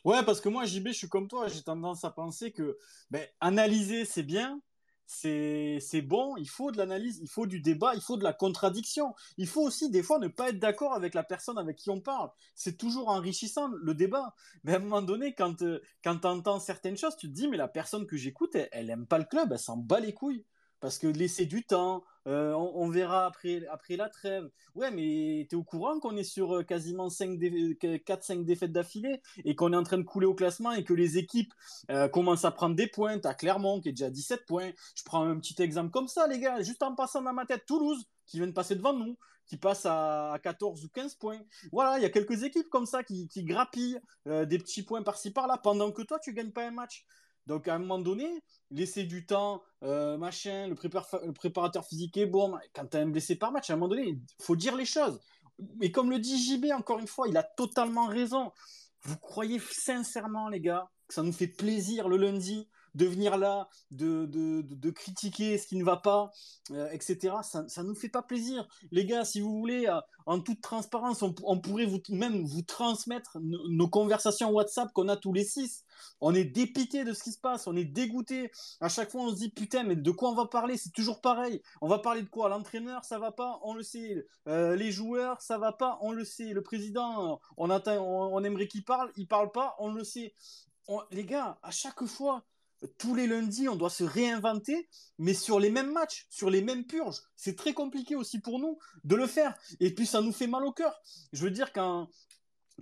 Ouais, parce que moi, JB, je suis comme toi, j'ai tendance à penser que ben, analyser, c'est bien, c'est bon, il faut de l'analyse, il faut du débat, il faut de la contradiction. Il faut aussi des fois ne pas être d'accord avec la personne avec qui on parle. C'est toujours enrichissant le débat. Mais à un moment donné, quand, euh, quand tu entends certaines choses, tu te dis, mais la personne que j'écoute, elle, elle aime pas le club, elle s'en bat les couilles parce que laisser du temps, euh, on, verra après, après la trêve. Ouais, mais tu es au courant qu'on est sur euh, quasiment 4-5 défaites d'affilée et qu'on est en train de couler au classement et que les équipes euh, commencent à prendre des points? T'as Clermont qui est déjà à 17 points. Je prends un petit exemple comme ça, les gars, juste en passant dans ma tête, Toulouse qui vient de passer devant nous, qui passe à 14 ou 15 points. Voilà, il y a quelques équipes comme ça qui, qui grappillent des petits points par-ci par-là pendant que toi, tu gagnes pas un match. Donc à un moment donné, laisser du temps, euh, machin, le, préparateur physique est bon. Quand tu as un blessé par match, à un moment donné, il faut dire les choses. Et comme le dit JB, encore une fois, il a totalement raison. Vous croyez sincèrement, les gars, que ça nous fait plaisir le lundi? De venir là, de, de, de, critiquer ce qui ne va pas, euh, etc. Ça ne nous fait pas plaisir. Les gars, si vous voulez, euh, en toute transparence, on, pourrait vous, même vous transmettre nos, conversations WhatsApp qu'on a tous les six. On est dépité de ce qui se passe, on est dégoûté. À chaque fois, on se dit putain, mais de quoi on va parler? C'est toujours pareil. On va parler de quoi? L'entraîneur, ça va pas, on le sait. Euh, les joueurs, ça va pas, on le sait. Le président, on, aimerait qu'il parle, il parle pas, on le sait. les gars, à chaque fois, tous les lundis, on doit se réinventer, mais sur les mêmes matchs, sur les mêmes purges. C'est très compliqué aussi pour nous de le faire. Et puis, ça nous fait mal au cœur. Je veux dire, quand,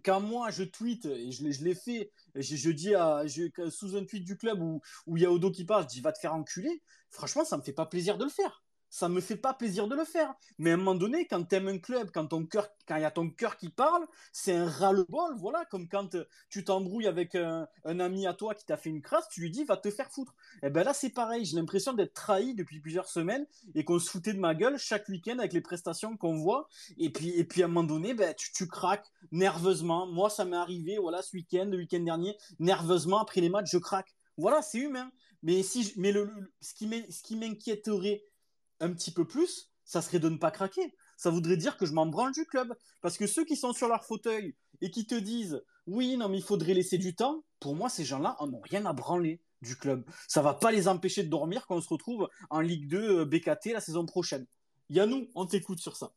quand moi, je tweete, et je, l'ai fait, je, dis à, sous un tweet du club où, il y a Odo qui parle, je dis va te faire enculer. Franchement, ça me fait pas plaisir de le faire ça me fait pas plaisir de le faire. Mais à un moment donné, quand tu aimes un club, quand il y a ton cœur qui parle, c'est un ras-le-bol, voilà, comme quand euh, tu t'embrouilles avec un, ami à toi qui t'a fait une crasse, tu lui dis va te faire foutre. Et eh ben là, c'est pareil, j'ai l'impression d'être trahi depuis plusieurs semaines et qu'on se foutait de ma gueule chaque week-end avec les prestations qu'on voit. Et puis, et puis à un moment donné, ben, tu, tu craques nerveusement. Moi, ça m'est arrivé, voilà, ce week-end, le week-end dernier, nerveusement, après les matchs, je craque. Voilà, c'est humain. Mais si, mais le, ce qui m'inquiéterait un petit peu plus, ça serait de ne pas craquer. Ça voudrait dire que je m'en branle du club. Parce que ceux qui sont sur leur fauteuil et qui te disent oui, non, mais il faudrait laisser du temps, pour moi, ces gens-là en ont rien à branler du club. Ça va pas les empêcher de dormir quand on se retrouve en Ligue 2 euh, BKT la saison prochaine. Yannou, on t'écoute sur ça.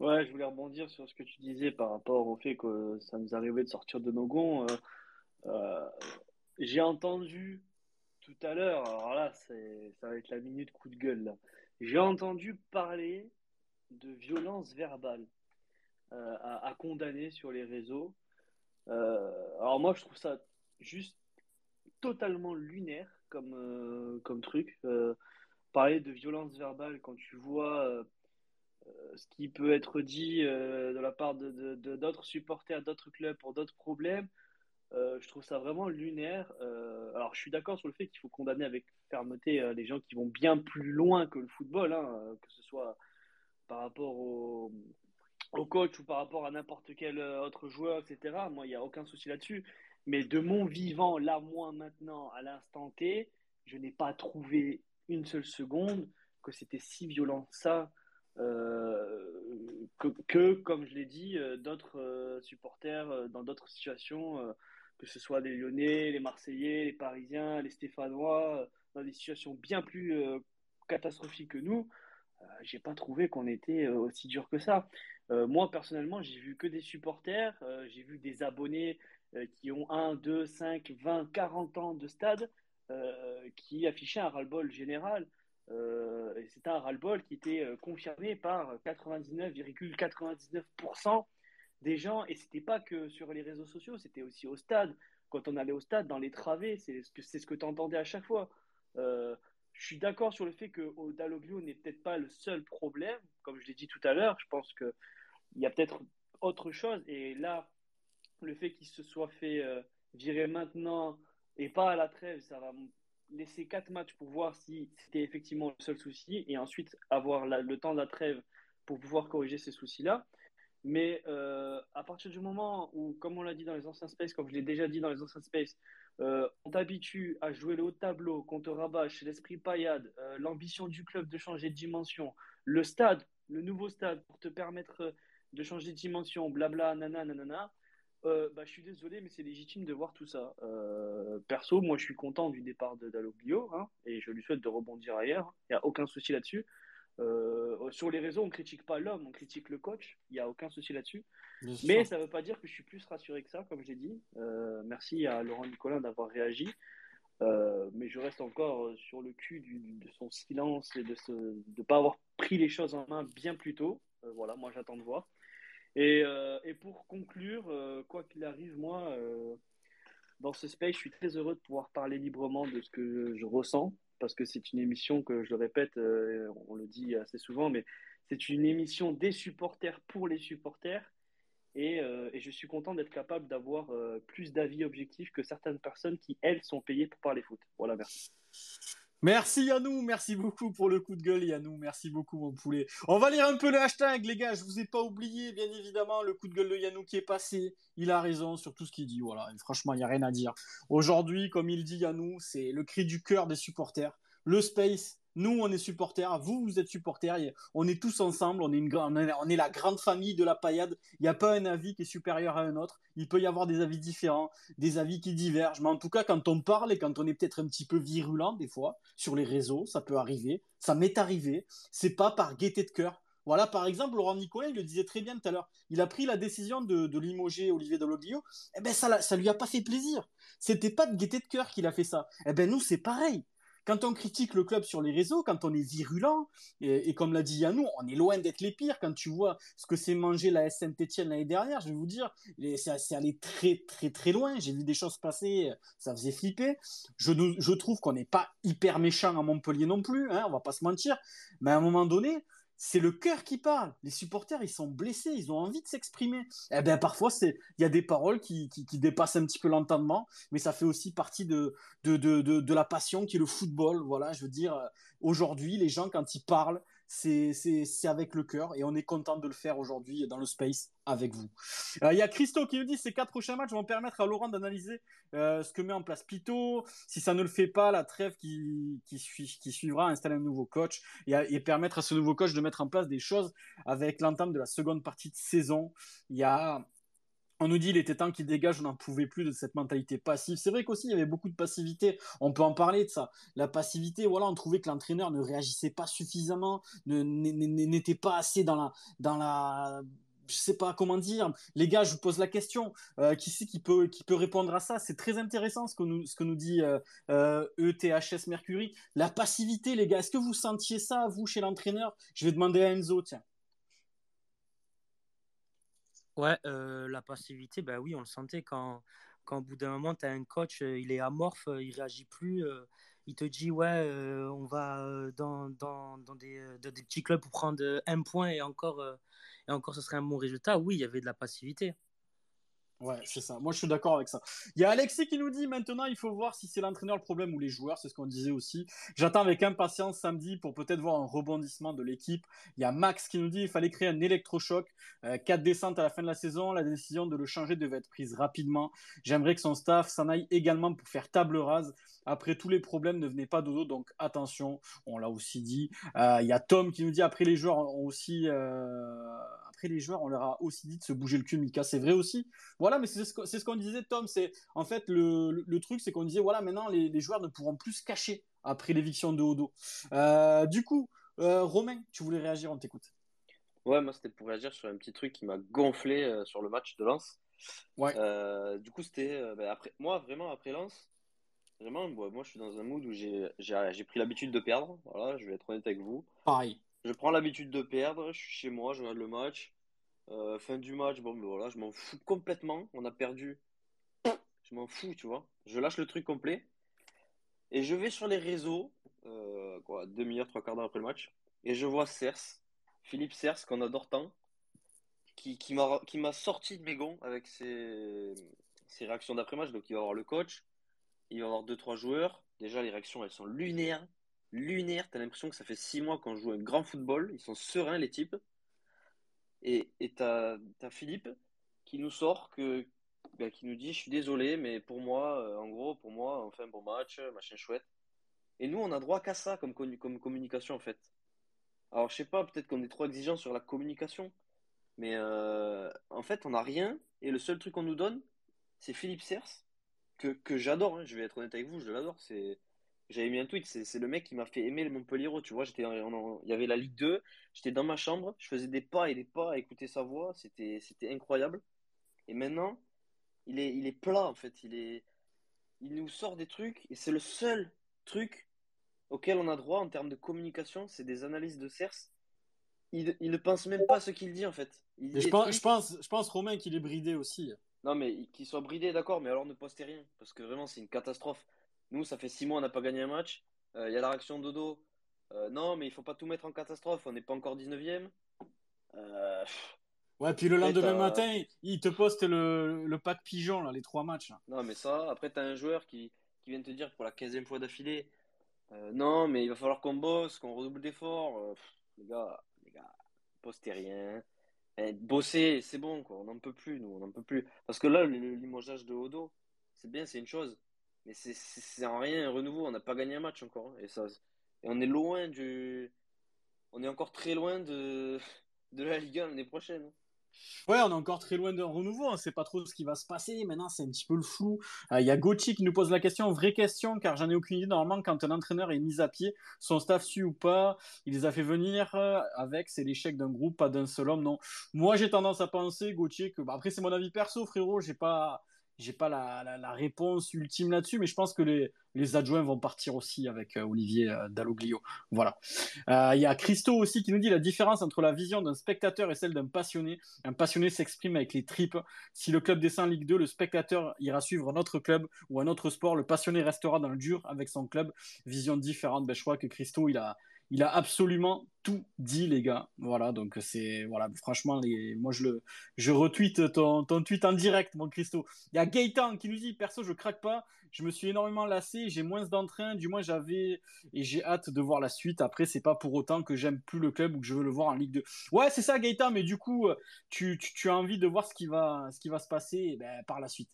Ouais, je voulais rebondir sur ce que tu disais par rapport au fait que ça nous arrivait de sortir de nos gonds. Euh, euh, j'ai entendu tout à l'heure, alors là, ça va être la minute coup de gueule. Là. J'ai entendu parler de violence verbale euh, à, condamner sur les réseaux. Euh, alors moi, je trouve ça juste totalement lunaire comme, euh, comme truc. parler de violence verbale quand tu vois ce qui peut être dit de la part de d'autres supporters, d'autres clubs pour d'autres problèmes, euh, je trouve ça vraiment lunaire. Euh, alors, je suis d'accord sur le fait qu'il faut condamner avec fermeté euh, les gens qui vont bien plus loin que le football, hein, que ce soit par rapport au, au, coach ou par rapport à n'importe quel autre joueur, etc. Moi, il n'y a aucun souci là-dessus. Mais de mon vivant, là, moi, maintenant, à l'instant T, je n'ai pas trouvé une seule seconde que c'était si violent ça. que, que, comme je l'ai dit, d'autres supporters dans d'autres situations que ce soit les Lyonnais, les Marseillais, les Parisiens, les Stéphanois, euh, dans des situations bien plus euh, catastrophiques que nous, euh, j'ai pas trouvé qu'on était aussi dur que ça. moi, personnellement, j'ai vu que des supporters, j'ai vu des abonnés qui ont 1, 2, 5, 20, 40 ans de stade qui affichaient un ras-le-bol général. et c'était un ras-le-bol qui était confirmé par 99,99% des gens, et c'était pas que sur les réseaux sociaux, c'était aussi au stade. Quand on allait au stade, dans les travées, c'est ce que, ce que tu entendais à chaque fois. Euh, je suis d'accord sur le fait que Daloglio n'est peut-être pas le seul problème. Comme je l'ai dit tout à l'heure, je pense qu'il y a peut-être autre chose. Et là, le fait qu'il se soit fait euh, virer maintenant et pas à la trêve, ça va laisser quatre matchs pour voir si c'était effectivement le seul souci et ensuite avoir le temps de la trêve pour pouvoir corriger ces soucis-là. Mais euh, à partir du moment où, comme on l'a dit dans les anciens spaces, comme je l'ai déjà dit dans les anciens spaces, euh, on t'habitue à jouer le haut tableau, qu'on te rabâche l'esprit paillade, euh, l'ambition du club de changer de dimension, le stade, le nouveau stade pour te permettre de changer de dimension, blabla, nana, nanana. Euh, bah, je suis désolé, mais c'est légitime de voir tout ça. perso, moi, je suis content du départ de Dalloglio hein, et je lui souhaite de rebondir ailleurs. Il n'y a aucun souci là-dessus. Euh, sur les réseaux, on critique pas l'homme, on critique le coach. Il n'y a aucun souci là-dessus. Mais ça ne veut pas dire que je suis plus rassuré que ça, comme j'ai dit. Euh, merci à Laurent Nicolas d'avoir réagi. Euh, mais je reste encore sur le cul de son silence et de ne pas avoir pris les choses en main bien plus tôt. voilà, moi j'attends de voir. Et, et pour conclure, quoi qu'il arrive, moi, dans ce space, je suis très heureux de pouvoir parler librement de ce que je ressens parce que c'est une émission que je le répète, euh, on le dit assez souvent, mais c'est une émission des supporters pour les supporters. Et, euh, je suis content d'être capable d'avoir euh, plus d'avis objectifs que certaines personnes qui, elles, sont payées pour parler foot. Voilà, merci. Merci Yannou, merci beaucoup pour le coup de gueule Yannou, merci beaucoup mon poulet. On va lire un peu le hashtag les gars, je vous ai pas oublié bien évidemment le coup de gueule de Yannou qui est passé. Il a raison sur tout ce qu'il dit, voilà, franchement il n'y a rien à dire. Aujourd'hui, comme il dit Yannou, c'est le cri du cœur des supporters. Le space, nous, on est supporters. Vous, vous êtes supporters. On est tous ensemble. On est, la grande famille de la paillade. Il n'y a pas un avis qui est supérieur à un autre. Il peut y avoir des avis différents, des avis qui divergent. Mais en tout cas, quand on parle et quand on est peut-être un petit peu virulent, des fois, sur les réseaux, ça peut arriver. Ça m'est arrivé. C'est pas par gaieté de cœur. Voilà, par exemple, Laurent Nicolas, il le disait très bien tout à l'heure. Il a pris la décision de, limoger Olivier Deloglio. Eh ben, ça, ça lui a pas fait plaisir. C'était pas de gaieté de cœur qu'il a fait ça. Eh ben, nous, c'est pareil quand on critique le club sur les réseaux, quand on est virulent, et, comme l'a dit Yannou, on est loin d'être les pires. Quand tu vois ce que s'est mangé la Saint-Etienne l'année dernière, je vais vous dire, c'est allé très très très loin. J'ai vu des choses passer, ça faisait flipper. Je, je trouve qu'on n'est pas hyper méchant à Montpellier non plus, hein, on va pas se mentir. Mais à un moment donné, c'est le cœur qui parle. Les supporters, ils sont blessés, ils ont envie de s'exprimer. Eh bien, parfois, c'est, il y a des paroles qui, qui, dépassent un petit peu l'entendement, mais ça fait aussi partie de, de, de, de, la passion qui est le football. Voilà, je veux dire, euh, aujourd'hui, les gens, quand ils parlent, c'est avec le cœur et on est content de le faire aujourd'hui dans le space avec vous. Euh, il y a Christo qui nous dit ces quatre prochains matchs vont permettre à Laurent d'analyser euh, ce que met en place Pito. Si ça ne le fait pas, la trêve qui, suivra installer un nouveau coach et, et, permettre à ce nouveau coach de mettre en place des choses avec l'entame de la seconde partie de saison. Il y a on nous dit il était temps qu'il dégage, on n'en pouvait plus de cette mentalité passive. C'est vrai qu'aussi il y avait beaucoup de passivité. On peut en parler de ça. La passivité, voilà, on trouvait que l'entraîneur ne réagissait pas suffisamment, n'était pas assez dans la, dans la, je sais pas comment dire. Les gars, je vous pose la question. Euh, qui c'est qui peut, qui peut répondre à ça? C'est très intéressant ce que nous, ce que nous dit euh, euh, ETHS Mercury. La passivité, les gars. Est-ce que vous sentiez ça, vous, chez l'entraîneur? Je vais demander à Enzo, tiens. Ouais, euh, la passivité, bah oui, on le sentait quand, quand au bout d'un moment, tu as un coach, euh, il est amorphe, euh, il réagit plus, il te dit, ouais, on va dans, dans, dans des, des, petits clubs pour prendre un point et encore, et encore ce serait un bon résultat. Oui, il y avait de la passivité. Ouais, c'est ça. Moi, je suis d'accord avec ça. Il y a Alexis qui nous dit maintenant, il faut voir si c'est l'entraîneur le problème ou les joueurs. C'est ce qu'on disait aussi. J'attends avec impatience samedi pour peut-être voir un rebondissement de l'équipe. Il y a Max qui nous dit il fallait créer un électrochoc. Euh, quatre descentes à la fin de la saison. La décision de le changer devait être prise rapidement. J'aimerais que son staff s'en aille également pour faire table rase. Après, tous les problèmes ne venaient pas de dos, donc attention. On l'a aussi dit. Euh, il y a Tom qui nous dit après les joueurs ont aussi. Euh après les joueurs, on leur a aussi dit de se bouger le cul, Mika. C'est vrai aussi. Voilà, mais c'est ce qu'on disait, Tom. C'est en fait le, truc, c'est qu'on disait voilà, maintenant les, joueurs ne pourront plus se cacher après l'éviction de Odo. Euh, du coup, euh, Romain, tu voulais réagir, on t'écoute. Ouais, moi c'était pour réagir sur un petit truc qui m'a gonflé euh, sur le match de Lens. Ouais. du coup, c'était bah, après moi vraiment après Lens. Vraiment, moi je suis dans un mood où j'ai pris l'habitude de perdre. Voilà, je vais être honnête avec vous. Pareil. Je prends l'habitude de perdre, je suis chez moi, je regarde le match. Euh, fin du match, bon, ben voilà, je m'en fous complètement. On a perdu. Je m'en fous, tu vois. Je lâche le truc complet. Et je vais sur les réseaux, euh, quoi, demi-heure, trois quarts d'heure après le match. Et je vois Cers, Philippe Cers, qu'on adore tant, qui, qui m'a sorti de mes gonds avec ses, réactions d'après-match. Donc, il va avoir le coach, il va avoir deux, trois joueurs. Déjà, les réactions, elles sont lunaires lunaire. T'as l'impression que ça fait six mois qu'on joue un grand football. Ils sont sereins, les types. Et t'as as Philippe qui nous sort que bah, qui nous dit Je suis désolé, mais pour moi, euh, en gros, pour moi, on fait un bon match, machin chouette. Et nous, on a droit qu'à ça comme, comme communication, en fait. Alors, je sais pas, peut-être qu'on est trop exigeant sur la communication, mais euh, en fait, on n'a rien. Et le seul truc qu'on nous donne, c'est Philippe Sers, que, que j'adore, hein, je vais être honnête avec vous, je l'adore. C'est... J'avais mis un tweet, c'est, le mec qui m'a fait aimer le Montpellier. Tu vois, j'étais il y avait la Ligue 2, j'étais dans ma chambre, je faisais des pas et des pas à écouter sa voix, c'était, c'était incroyable. Et maintenant, il est, il est plat en fait, il, est, il nous sort des trucs et c'est le seul truc auquel on a droit en termes de communication, c'est des analyses de CERS. Il, il, ne pense même pas ce qu'il dit en fait. je, pense, je, pense, je pense, Romain, qu'il est bridé aussi. Non, mais qu'il soit bridé, d'accord, mais alors ne postez rien. Parce que vraiment, c'est une catastrophe. Nous, ça fait six mois, on n'a pas gagné un match. Euh, il y a la réaction de Dodo. Euh, non, mais il faut pas tout mettre en catastrophe. On n'est pas encore 19ème. Euh... Ouais, puis le lendemain matin, il te poste le, le pack pigeon, là, les trois matchs. Non, mais ça, après, tu as un joueur qui, qui vient te dire pour la 15e fois d'affilée euh, non, mais il va falloir qu'on bosse, qu'on redouble d'efforts. Euh, les gars, les gars, postez rien. Eh, bosser, c'est bon, quoi. On n'en peut plus, nous, on n'en peut plus. Parce que là, le, limogeage de Odo, c'est bien, c'est une chose. Mais c'est en rien un renouveau. On n'a pas gagné un match encore. Hein, et, on est loin du. On est encore très loin de, [LAUGHS] la Ligue 1 l'année prochaine. Hein. Ouais, on est encore très loin d'un renouveau. On ne sait pas trop ce qui va se passer. Maintenant, c'est un petit peu le flou. Euh, il y a Gauthier qui nous pose la question, vraie question, car j'en ai aucune idée. Normalement, quand un entraîneur est mis à pied, son staff suit ou pas, il les a fait venir euh, avec, c'est l'échec d'un groupe, pas d'un seul homme. Non. Moi, j'ai tendance à penser, Gauthier, que bah, après, c'est mon avis perso, frérot. J'ai pas j'ai pas la, réponse ultime là-dessus, mais je pense que les, adjoints vont partir aussi avec euh, Olivier euh, Dalloglio. Voilà. Euh, il y a Christo aussi qui nous dit la différence entre la vision d'un spectateur et celle d'un passionné. Un passionné s'exprime avec les tripes. Si le club descend en Ligue 2, le spectateur ira suivre un autre club ou un autre sport. Le passionné restera dans le dur avec son club. Vision différente. Ben, je crois que Christo, il a, il a absolument tout dit, les gars. Voilà, donc c'est. Voilà, franchement, les, moi, je, le, je retweet ton, ton tweet en direct, mon Christo. Il y a Gaëtan qui nous dit Perso, je craque pas. Je me suis énormément lassé. J'ai moins d'entrain. Du moins, j'avais. Et j'ai hâte de voir la suite. Après, c'est pas pour autant que j'aime plus le club ou que je veux le voir en Ligue 2. Ouais, c'est ça, Gaëtan, mais du coup, tu, tu, as envie de voir ce qui va, se passer ben, par la suite.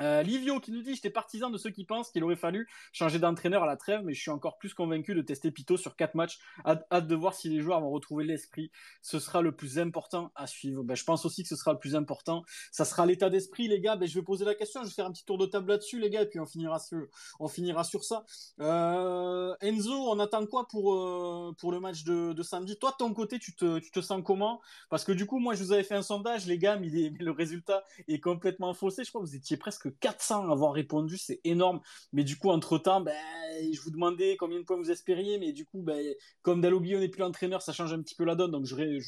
Euh, Livio qui nous dit J'étais partisan de ceux qui pensent qu'il aurait fallu changer d'entraîneur à la trêve, mais je suis encore plus convaincu de tester Pito sur 4 matchs. Hâte, de voir si les joueurs vont retrouver l'esprit. Ce sera le plus important à suivre. Ben, je pense aussi que ce sera le plus important. Ça sera l'état d'esprit, les gars. Ben, je vais poser la question. Je vais faire un petit tour de table là-dessus, les gars, et puis on finira sur, on finira sur ça. Euh, Enzo, on attend quoi pour, euh, pour le match de, de, samedi? Toi, de ton côté, tu te, sens comment? Parce que du coup, moi, je vous avais fait un sondage, les gars, mais le résultat est complètement faussé. Je crois que vous étiez presque 400 avoir répondu, c'est énorme. Mais du coup, entre-temps, ben, je vous demandais combien de points vous espériez, mais du coup, ben, comme Dalloglio n'est plus l'entraîneur, ça change un petit peu la donne, donc je,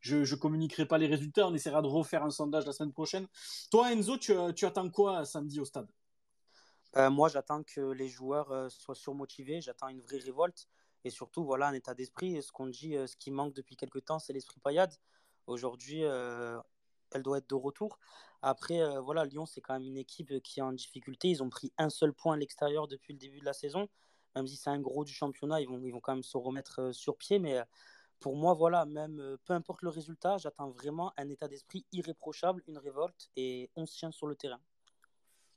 je, je, communiquerai pas les résultats, on essaiera de refaire un sondage la semaine prochaine. Toi, Enzo, tu, tu attends quoi samedi au stade? Euh, Moi, j'attends que les joueurs euh, soient surmotivés, j'attends une vraie révolte, et surtout, voilà, un état d'esprit. Ce qu'on dit, euh, ce qui manque depuis quelques temps, c'est l'esprit paillade. Aujourd'hui, elle doit être de retour. Après, euh, voilà, Lyon, c'est quand même une équipe qui est en difficulté. Ils ont pris un seul point à l'extérieur depuis le début de la saison. Même si c'est un gros du championnat, ils vont, ils vont quand même se remettre euh, sur pied. Mais euh, pour moi, voilà, même peu importe le résultat, j'attends vraiment un état d'esprit irréprochable, une révolte et on se tient sur le terrain.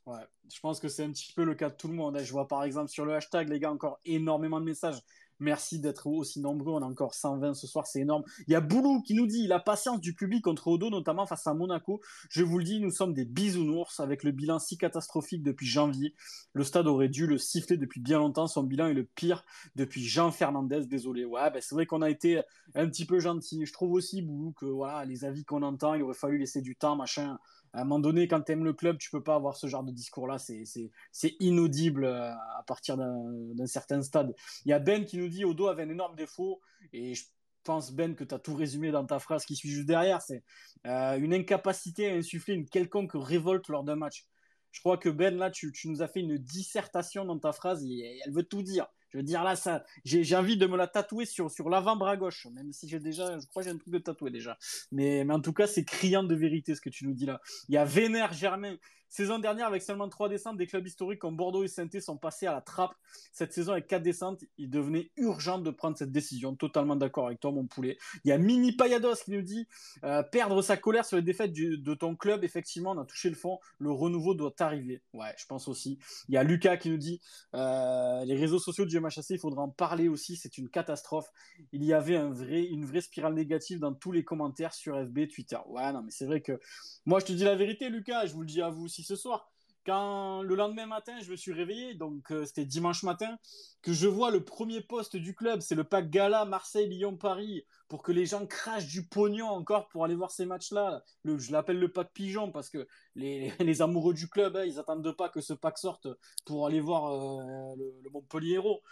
Ouais, je pense que c'est un petit peu le cas de tout le monde. Je vois par exemple sur le hashtag, les gars, encore énormément de messages Merci d'être aussi nombreux. On a encore 120 ce soir, c'est énorme. Il y a Boulou qui nous dit la patience du public contre Odo, notamment face à Monaco. Je vous le dis, nous sommes des bisounours avec le bilan si catastrophique depuis janvier. Le stade aurait dû le siffler depuis bien longtemps. Son bilan est le pire depuis Jean Fernandez. Désolé. Ouais, ben c'est vrai qu'on a été un petit peu gentil. Je trouve aussi, Boulou, que voilà, les avis qu'on entend, il aurait fallu laisser du temps, machin à un moment donné, quand tu aimes le club, tu peux pas avoir ce genre de discours-là. C'est inaudible euh, à partir d'un certain stade. Il y a Ben qui nous dit Odo avait un énorme défaut et je pense, Ben, que tu as tout résumé dans ta phrase qui suit juste derrière. C'est euh, une incapacité à insuffler une quelconque révolte lors d'un match. Je crois que Ben, là, tu, tu, nous as fait une dissertation dans ta phrase et elle veut tout dire. Je veux dire là, ça, j'ai envie de me la tatouer sur, sur l'avant-bras gauche, même si j'ai déjà, je crois que j'ai un truc de tatoué déjà. Mais, mais en tout cas, c'est criant de vérité ce que tu nous dis là. Il y a Vénère Germain Saison dernière, avec seulement trois descentes, des clubs historiques comme Bordeaux et saint sont passés à la trappe. Cette saison, avec quatre descentes, il devenait urgent de prendre cette décision. Totalement d'accord avec toi, mon poulet. Il y a Mini Payados qui nous dit euh, perdre sa colère sur les défaites de ton club. Effectivement, on a touché le fond. Le renouveau doit arriver. Ouais, je pense aussi. Il y a Lucas qui nous dit euh, les réseaux sociaux du MHC, il faudra en parler aussi. C'est une catastrophe. Il y avait une vraie spirale négative dans tous les commentaires sur FB, Twitter. Ouais, non, mais c'est vrai que moi, je te dis la vérité, Lucas. Je vous le dis à vous aussi ce soir quand le lendemain matin, je me suis réveillé, donc euh, c'était dimanche matin, que je vois le premier poste du club, c'est le pack Gala Marseille, Lyon, Paris, pour que les gens crachent du pognon encore pour aller voir ces matchs-là. je l'appelle le pack pigeon parce que [LAUGHS] les, amoureux du club, hein, ils attendent pas que ce pack sorte pour aller voir euh, le, le Montpellier Héros.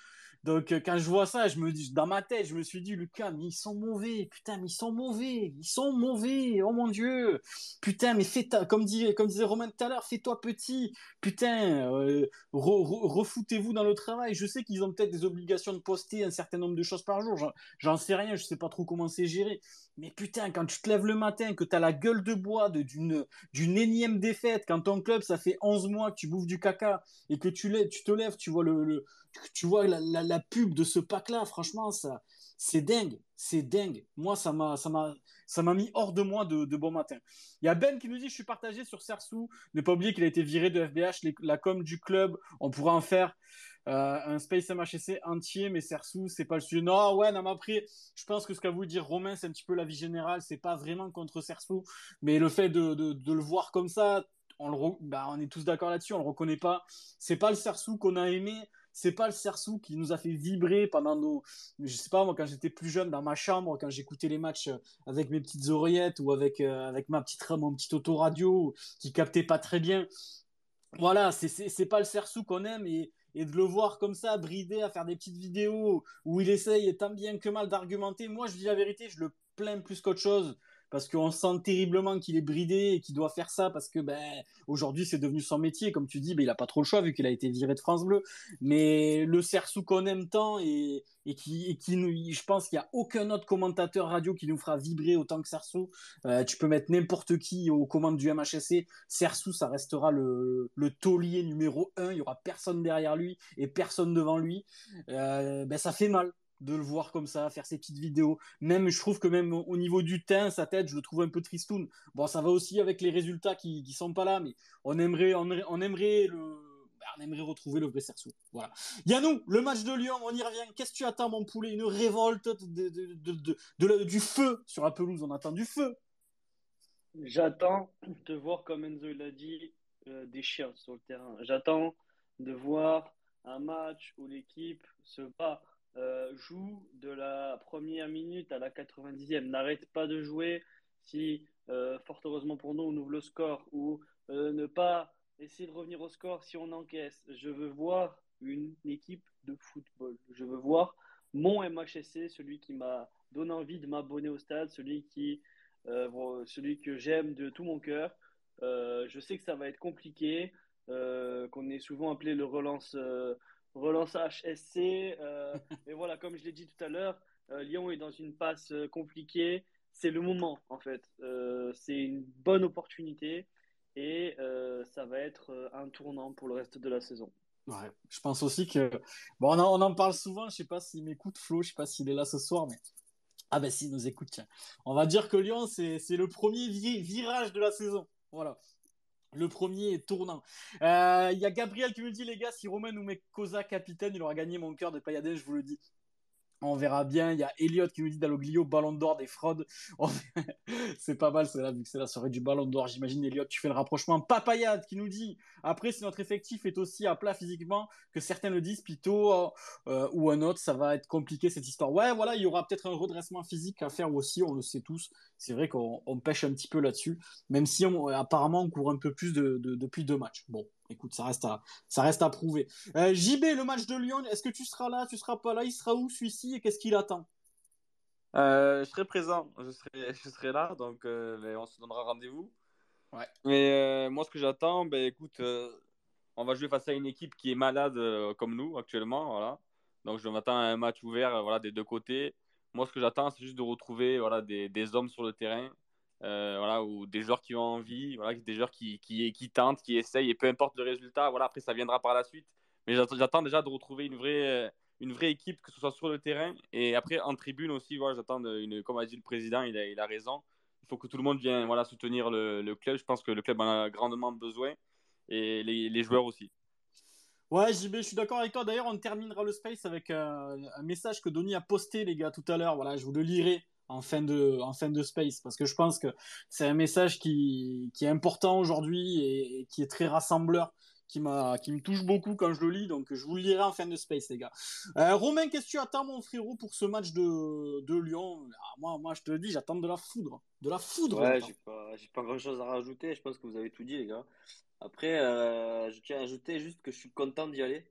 Donc, euh, quand je vois ça, je me dis, dans ma tête, je me suis dit, Lucas, mais ils sont mauvais. Putain, mais ils sont mauvais. Ils sont mauvais. Oh mon Dieu. Putain, mais fais comme disait Romain tout à l'heure, fais-toi petit. Putain, euh, refoutez-vous dans le travail. Je sais qu'ils ont peut-être des obligations de poster un certain nombre de choses par jour. J'en sais rien. Je sais pas trop comment c'est géré. Mais putain, quand tu te lèves le matin, que tu as la gueule de bois d'une d'une énième défaite, quand ton club, ça fait 11 mois que tu bouffes du caca et que tu, tu te lèves, tu vois le tu vois la, la, pub de ce pack-là, franchement, ça, c'est dingue, c'est dingue. Moi, ça m'a, ça m'a, ça m'a mis hors de moi de, de, bon matin. Il y a Ben qui nous dit, je suis partagé sur Sersou. Ne pas oublier qu'il a été viré de FBH, la com du club. On pourra en faire euh, un Space MHC entier, mais Sersou, c'est pas le sujet. Non, ouais, non, mais après, je pense que ce qu'a voulu dire Romain, c'est un petit peu la vie générale. C'est pas vraiment contre Sersou, mais le fait de, de, le voir comme ça, on, le, bah, on est tous d'accord là-dessus, on le reconnaît pas. C'est pas le Sersou qu'on a aimé c'est pas le Cersou qui nous a fait vibrer pendant nos, je sais pas moi quand j'étais plus jeune dans ma chambre quand j'écoutais les matchs avec mes petites oreillettes ou avec euh, avec ma petite mon petit autoradio qui captait pas très bien. Voilà, c'est c'est pas le Cersou qu'on aime et et de le voir comme ça, bridé à faire des petites vidéos où il essaye tant bien que mal d'argumenter. Moi, je dis la vérité, je le plains plus qu'autre chose parce qu'on sent terriblement qu'il est bridé et qu'il doit faire ça parce que ben aujourd'hui c'est devenu son métier. Comme tu dis ben il a pas trop le choix vu qu'il a été viré de France Bleu. Mais le Cersou qu'on aime tant et, qui nous je pense qu'il y a aucun autre commentateur radio qui nous fera vibrer autant que Cersou euh, tu peux mettre n'importe qui aux commandes du MHSC Cersou ça restera le, le taulier numéro un. Il y aura personne derrière lui et personne devant lui. Euh, ben ça fait mal de le voir comme ça, faire ses petites vidéos. Même, je trouve que même au niveau du teint, sa tête, je le trouve un peu tristoun. Bon, ça va aussi avec les résultats qui, qui sont pas là, mais on aimerait, on, aimerait le, bah, on aimerait retrouver le vrai Cersou. Voilà. Yannou, le match de Lyon, on y revient. Qu'est-ce que tu attends, mon poulet? Une révolte de, de, de, du feu sur la pelouse. On attend du feu. J'attends de voir, comme Enzo l'a dit, euh, des chiens sur le terrain. J'attends de voir un match où l'équipe se bat euh, joue de la première minute à la 90e, n'arrête pas de jouer si, euh, fort heureusement pour nous, on ouvre le score, ou euh, ne pas essayer de revenir au score si on encaisse. Je veux voir une équipe de football. Je veux voir mon MHSC, celui qui m'a donné envie de m'abonner au stade, celui, qui, celui que j'aime de tout mon cœur. je sais que ça va être compliqué, qu'on est souvent appelé le relance relance HSC. Euh, et voilà, comme je l'ai dit tout à l'heure, euh, Lyon est dans une passe euh, compliquée. C'est le moment, en fait. c'est une bonne opportunité et ça va être un tournant pour le reste de la saison. Ouais, je pense aussi que. Bon, on en, parle souvent, je sais pas s'il m'écoute, Flo, je sais pas s'il est là ce soir, mais. Ah ben si, nous écoute, tiens. On va dire que Lyon, c'est le premier virage de la saison. Voilà. Le premier est tournant. Il euh, y a Gabriel qui me dit, les gars, si Romain nous met Cosa capitaine, il aura gagné mon cœur de Payadin, je vous le dis. On verra bien. Il y a Elliot qui nous dit Dalloglio, ballon d'or des fraudes. [LAUGHS] c'est pas mal, c'est là, vu que c'est la soirée du ballon d'or. J'imagine, Elliot, tu fais le rapprochement. Papayade qui nous dit Après, si notre effectif est aussi à plat physiquement que certains le disent, Pito euh, ou un autre, ça va être compliqué cette histoire. Ouais, voilà, il y aura peut-être un redressement physique à faire aussi, on le sait tous. C'est vrai qu'on pêche un petit peu là-dessus, même si apparemment on court un peu plus depuis deux matchs. Bon, écoute, ça reste à, ça reste à prouver. Euh, JB, le match de Lyon, est-ce que tu seras là, tu seras pas là, il sera où celui-ci? Et qu'est-ce qu'il attend? Euh, Je serai présent, je serai, [LAUGHS] je serai là, donc euh, ben, on se donnera rendez-vous. Ouais. Mais moi, ce que j'attends, ben écoute, on va jouer face à une équipe qui est malade comme nous actuellement, voilà. Donc je m'attends à un match ouvert, voilà, des deux côtés. Moi, ce que j'attends, c'est juste de retrouver, voilà, des, des hommes sur le terrain Euh, voilà, ou des joueurs qui ont envie, voilà, des joueurs qui, qui, qui, tentent, qui essayent, et peu importe le résultat, voilà, après ça viendra par la suite. Mais j'attends déjà de retrouver une vraie, une vraie équipe, que ce soit sur le terrain, et après en tribune aussi, voilà, j'attends, une, comme a dit le président, il a, il a raison. Il faut que tout le monde vienne voilà, soutenir le, le, club. Je pense que le club en a grandement besoin, et les, les joueurs aussi. Ouais, JB, je suis d'accord avec toi. D'ailleurs, on terminera le space avec un, un message que Donny a posté, les gars, tout à l'heure. Voilà, je vous le lirai en fin de, en fin de space, parce que je pense que c'est un message qui, qui est important aujourd'hui et, qui est très rassembleur, qui, m'a, qui me touche beaucoup quand je le lis, donc je vous le lirai en fin de space, les gars. Euh, Romain, qu'est-ce que tu attends, mon frérot, pour ce match de, de Lyon? Ah, moi, moi, je te le dis, j'attends de la foudre. De la foudre. Ouais, j'ai pas, j'ai pas grand-chose à rajouter, je pense que vous avez tout dit, les gars. Après, euh, je tiens à ajouter juste que je suis content d'y aller.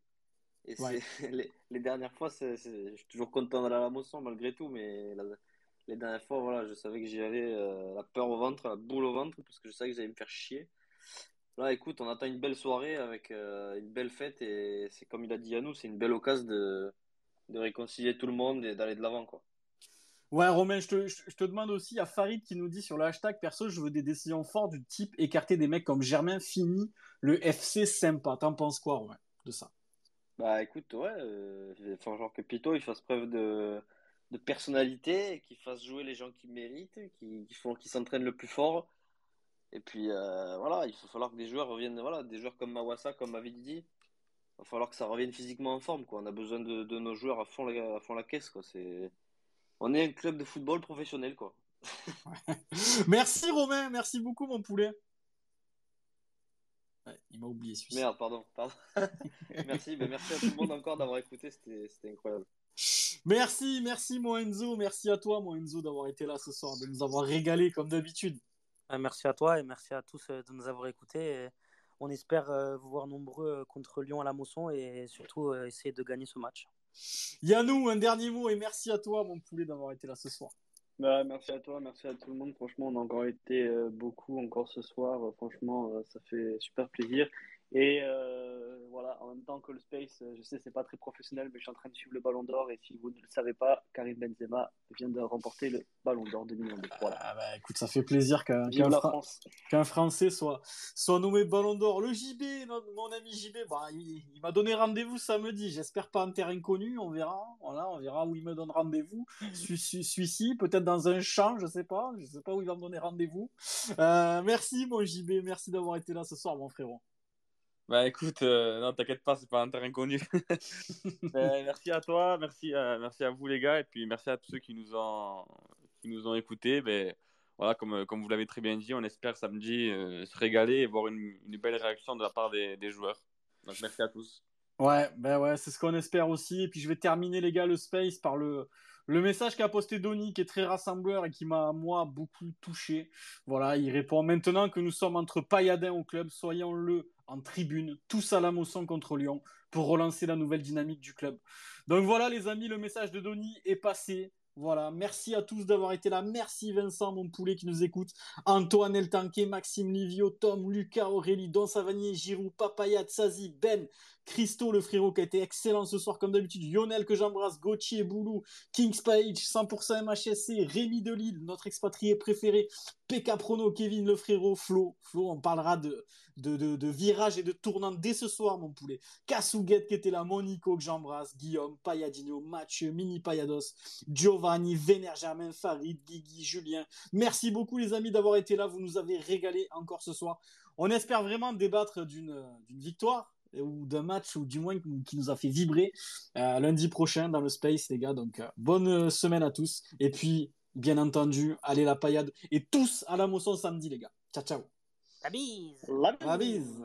Et [LAUGHS] les, les, dernières fois, c'est, je suis toujours content d'aller à la moisson malgré tout, mais les dernières fois, voilà, je savais que j'y allais euh, la peur au ventre, la boule au ventre, parce que je savais que j'allais me faire chier. Là, écoute, on attend une belle soirée avec euh, une belle fête et c'est comme il a dit à nous, c'est une belle occasion de, de réconcilier tout le monde et d'aller de l'avant, quoi. Ouais, Romain, je te, je te, demande aussi à Farid qui nous dit sur le hashtag perso, je veux des décisions fortes du type écarter des mecs comme Germain Fini, le FC sympa. T'en penses quoi, Romain, de ça? Bah écoute, ouais, euh, il faut genre que Pito il fasse preuve de, de personnalité, qu'il fasse jouer les gens qui méritent, qui, qui font, qui s'entraînent le plus fort. Et puis euh, voilà, il va falloir que des joueurs reviennent, voilà, des joueurs comme Mawassa, comme Avididi, il va falloir que ça revienne physiquement en forme, quoi. On a besoin de, de nos joueurs à fond la, à fond la caisse, quoi. C'est, on est un club de football professionnel, quoi. [LAUGHS] merci Romain, merci beaucoup mon poulet. il m'a oublié celui-ci. Merde, pardon. pardon. [LAUGHS] merci, mais merci à tout le monde encore d'avoir écouté, c'était incroyable. Merci, merci Moenzo, merci à toi Moenzo d'avoir été là ce soir, de nous avoir régalé comme d'habitude. Ah, merci à toi et merci à tous euh, de nous avoir écoutés. on espère euh, vous voir nombreux euh, contre Lyon à la Mosson et surtout essayer de gagner ce match. Yannou, un dernier mot et merci à toi mon poulet d'avoir été là ce soir. Bah, merci à toi, merci à tout le monde. Franchement, on a encore été beaucoup encore ce soir. Franchement, ça fait super plaisir. Et euh, voilà, en même temps que le Space, je sais c'est pas très professionnel, mais je suis en train de suivre le Ballon d'Or. Et si vous ne le savez pas, Karim Benzema vient de remporter le Ballon d'Or 2022. Voilà. Ah bah, écoute, ça fait plaisir qu'un Français soit, soit nommé Ballon d'Or. Le JB, mon ami JB, bah, il, m'a donné rendez-vous samedi. J'espère pas en terre inconnue, on verra. Voilà, on verra où il me donne rendez-vous. Celui-ci, peut-être dans un champ, je sais pas. Je sais pas où il va me donner rendez-vous. Euh, merci mon JB, merci d'avoir été là ce soir, mon frérot. Bah écoute, euh, non, t'inquiète pas, c'est pas un terrain connu. [LAUGHS] Ben, merci à toi, merci à, merci à vous les gars, et puis merci à tous ceux qui nous ont, qui nous ont écoutés. Ben, voilà, comme, comme vous l'avez très bien dit, on espère samedi euh, se régaler et voir une, une, belle réaction de la part des, des, joueurs. Donc merci à tous. Ouais, ben ouais, c'est ce qu'on espère aussi. Et puis je vais terminer les gars le space par le, le message qu'a posté Donny, qui est très rassembleur et qui m'a, moi, beaucoup touché. Voilà, il répond maintenant que nous sommes entre pailladins au club, soyons-le en tribune, tous à la motion contre Lyon, pour relancer la nouvelle dynamique du club. Donc voilà, les amis, le message de Donny est passé. Voilà, merci à tous d'avoir été là. Merci Vincent, mon poulet qui nous écoute. Antoine Eltanquet, Maxime Livio, Tom, Lucas, Aurélie, Don Savanier, Giroud, Papaya, Tsazi, Ben, Christo, le frérot qui a été excellent ce soir comme d'habitude, Lionel que j'embrasse, Gauthier, Boulou, Kings Page, 100% MHSC, Rémi Delille, notre expatrié préféré, PK Prono, Kevin le frérot, Flo, Flo, on parlera de, de, virage et de tournant dès ce soir mon poulet, Kasouguette qui était là, Monico que j'embrasse, Guillaume, Payadino, Mathieu, Mini Payados, Giovanni, Véner Germain, Farid, Guigui, Julien, merci beaucoup les amis d'avoir été là, vous nous avez régalé encore ce soir. On espère vraiment débattre d'une victoire, ou d'un match ou du moins qui nous a fait vibrer euh, lundi prochain dans le space les gars. Donc euh, bonne euh, semaine à tous. Et puis bien entendu allez la paillade et tous à la moisson samedi les gars. Ciao ciao. La bise. La bise, la bise.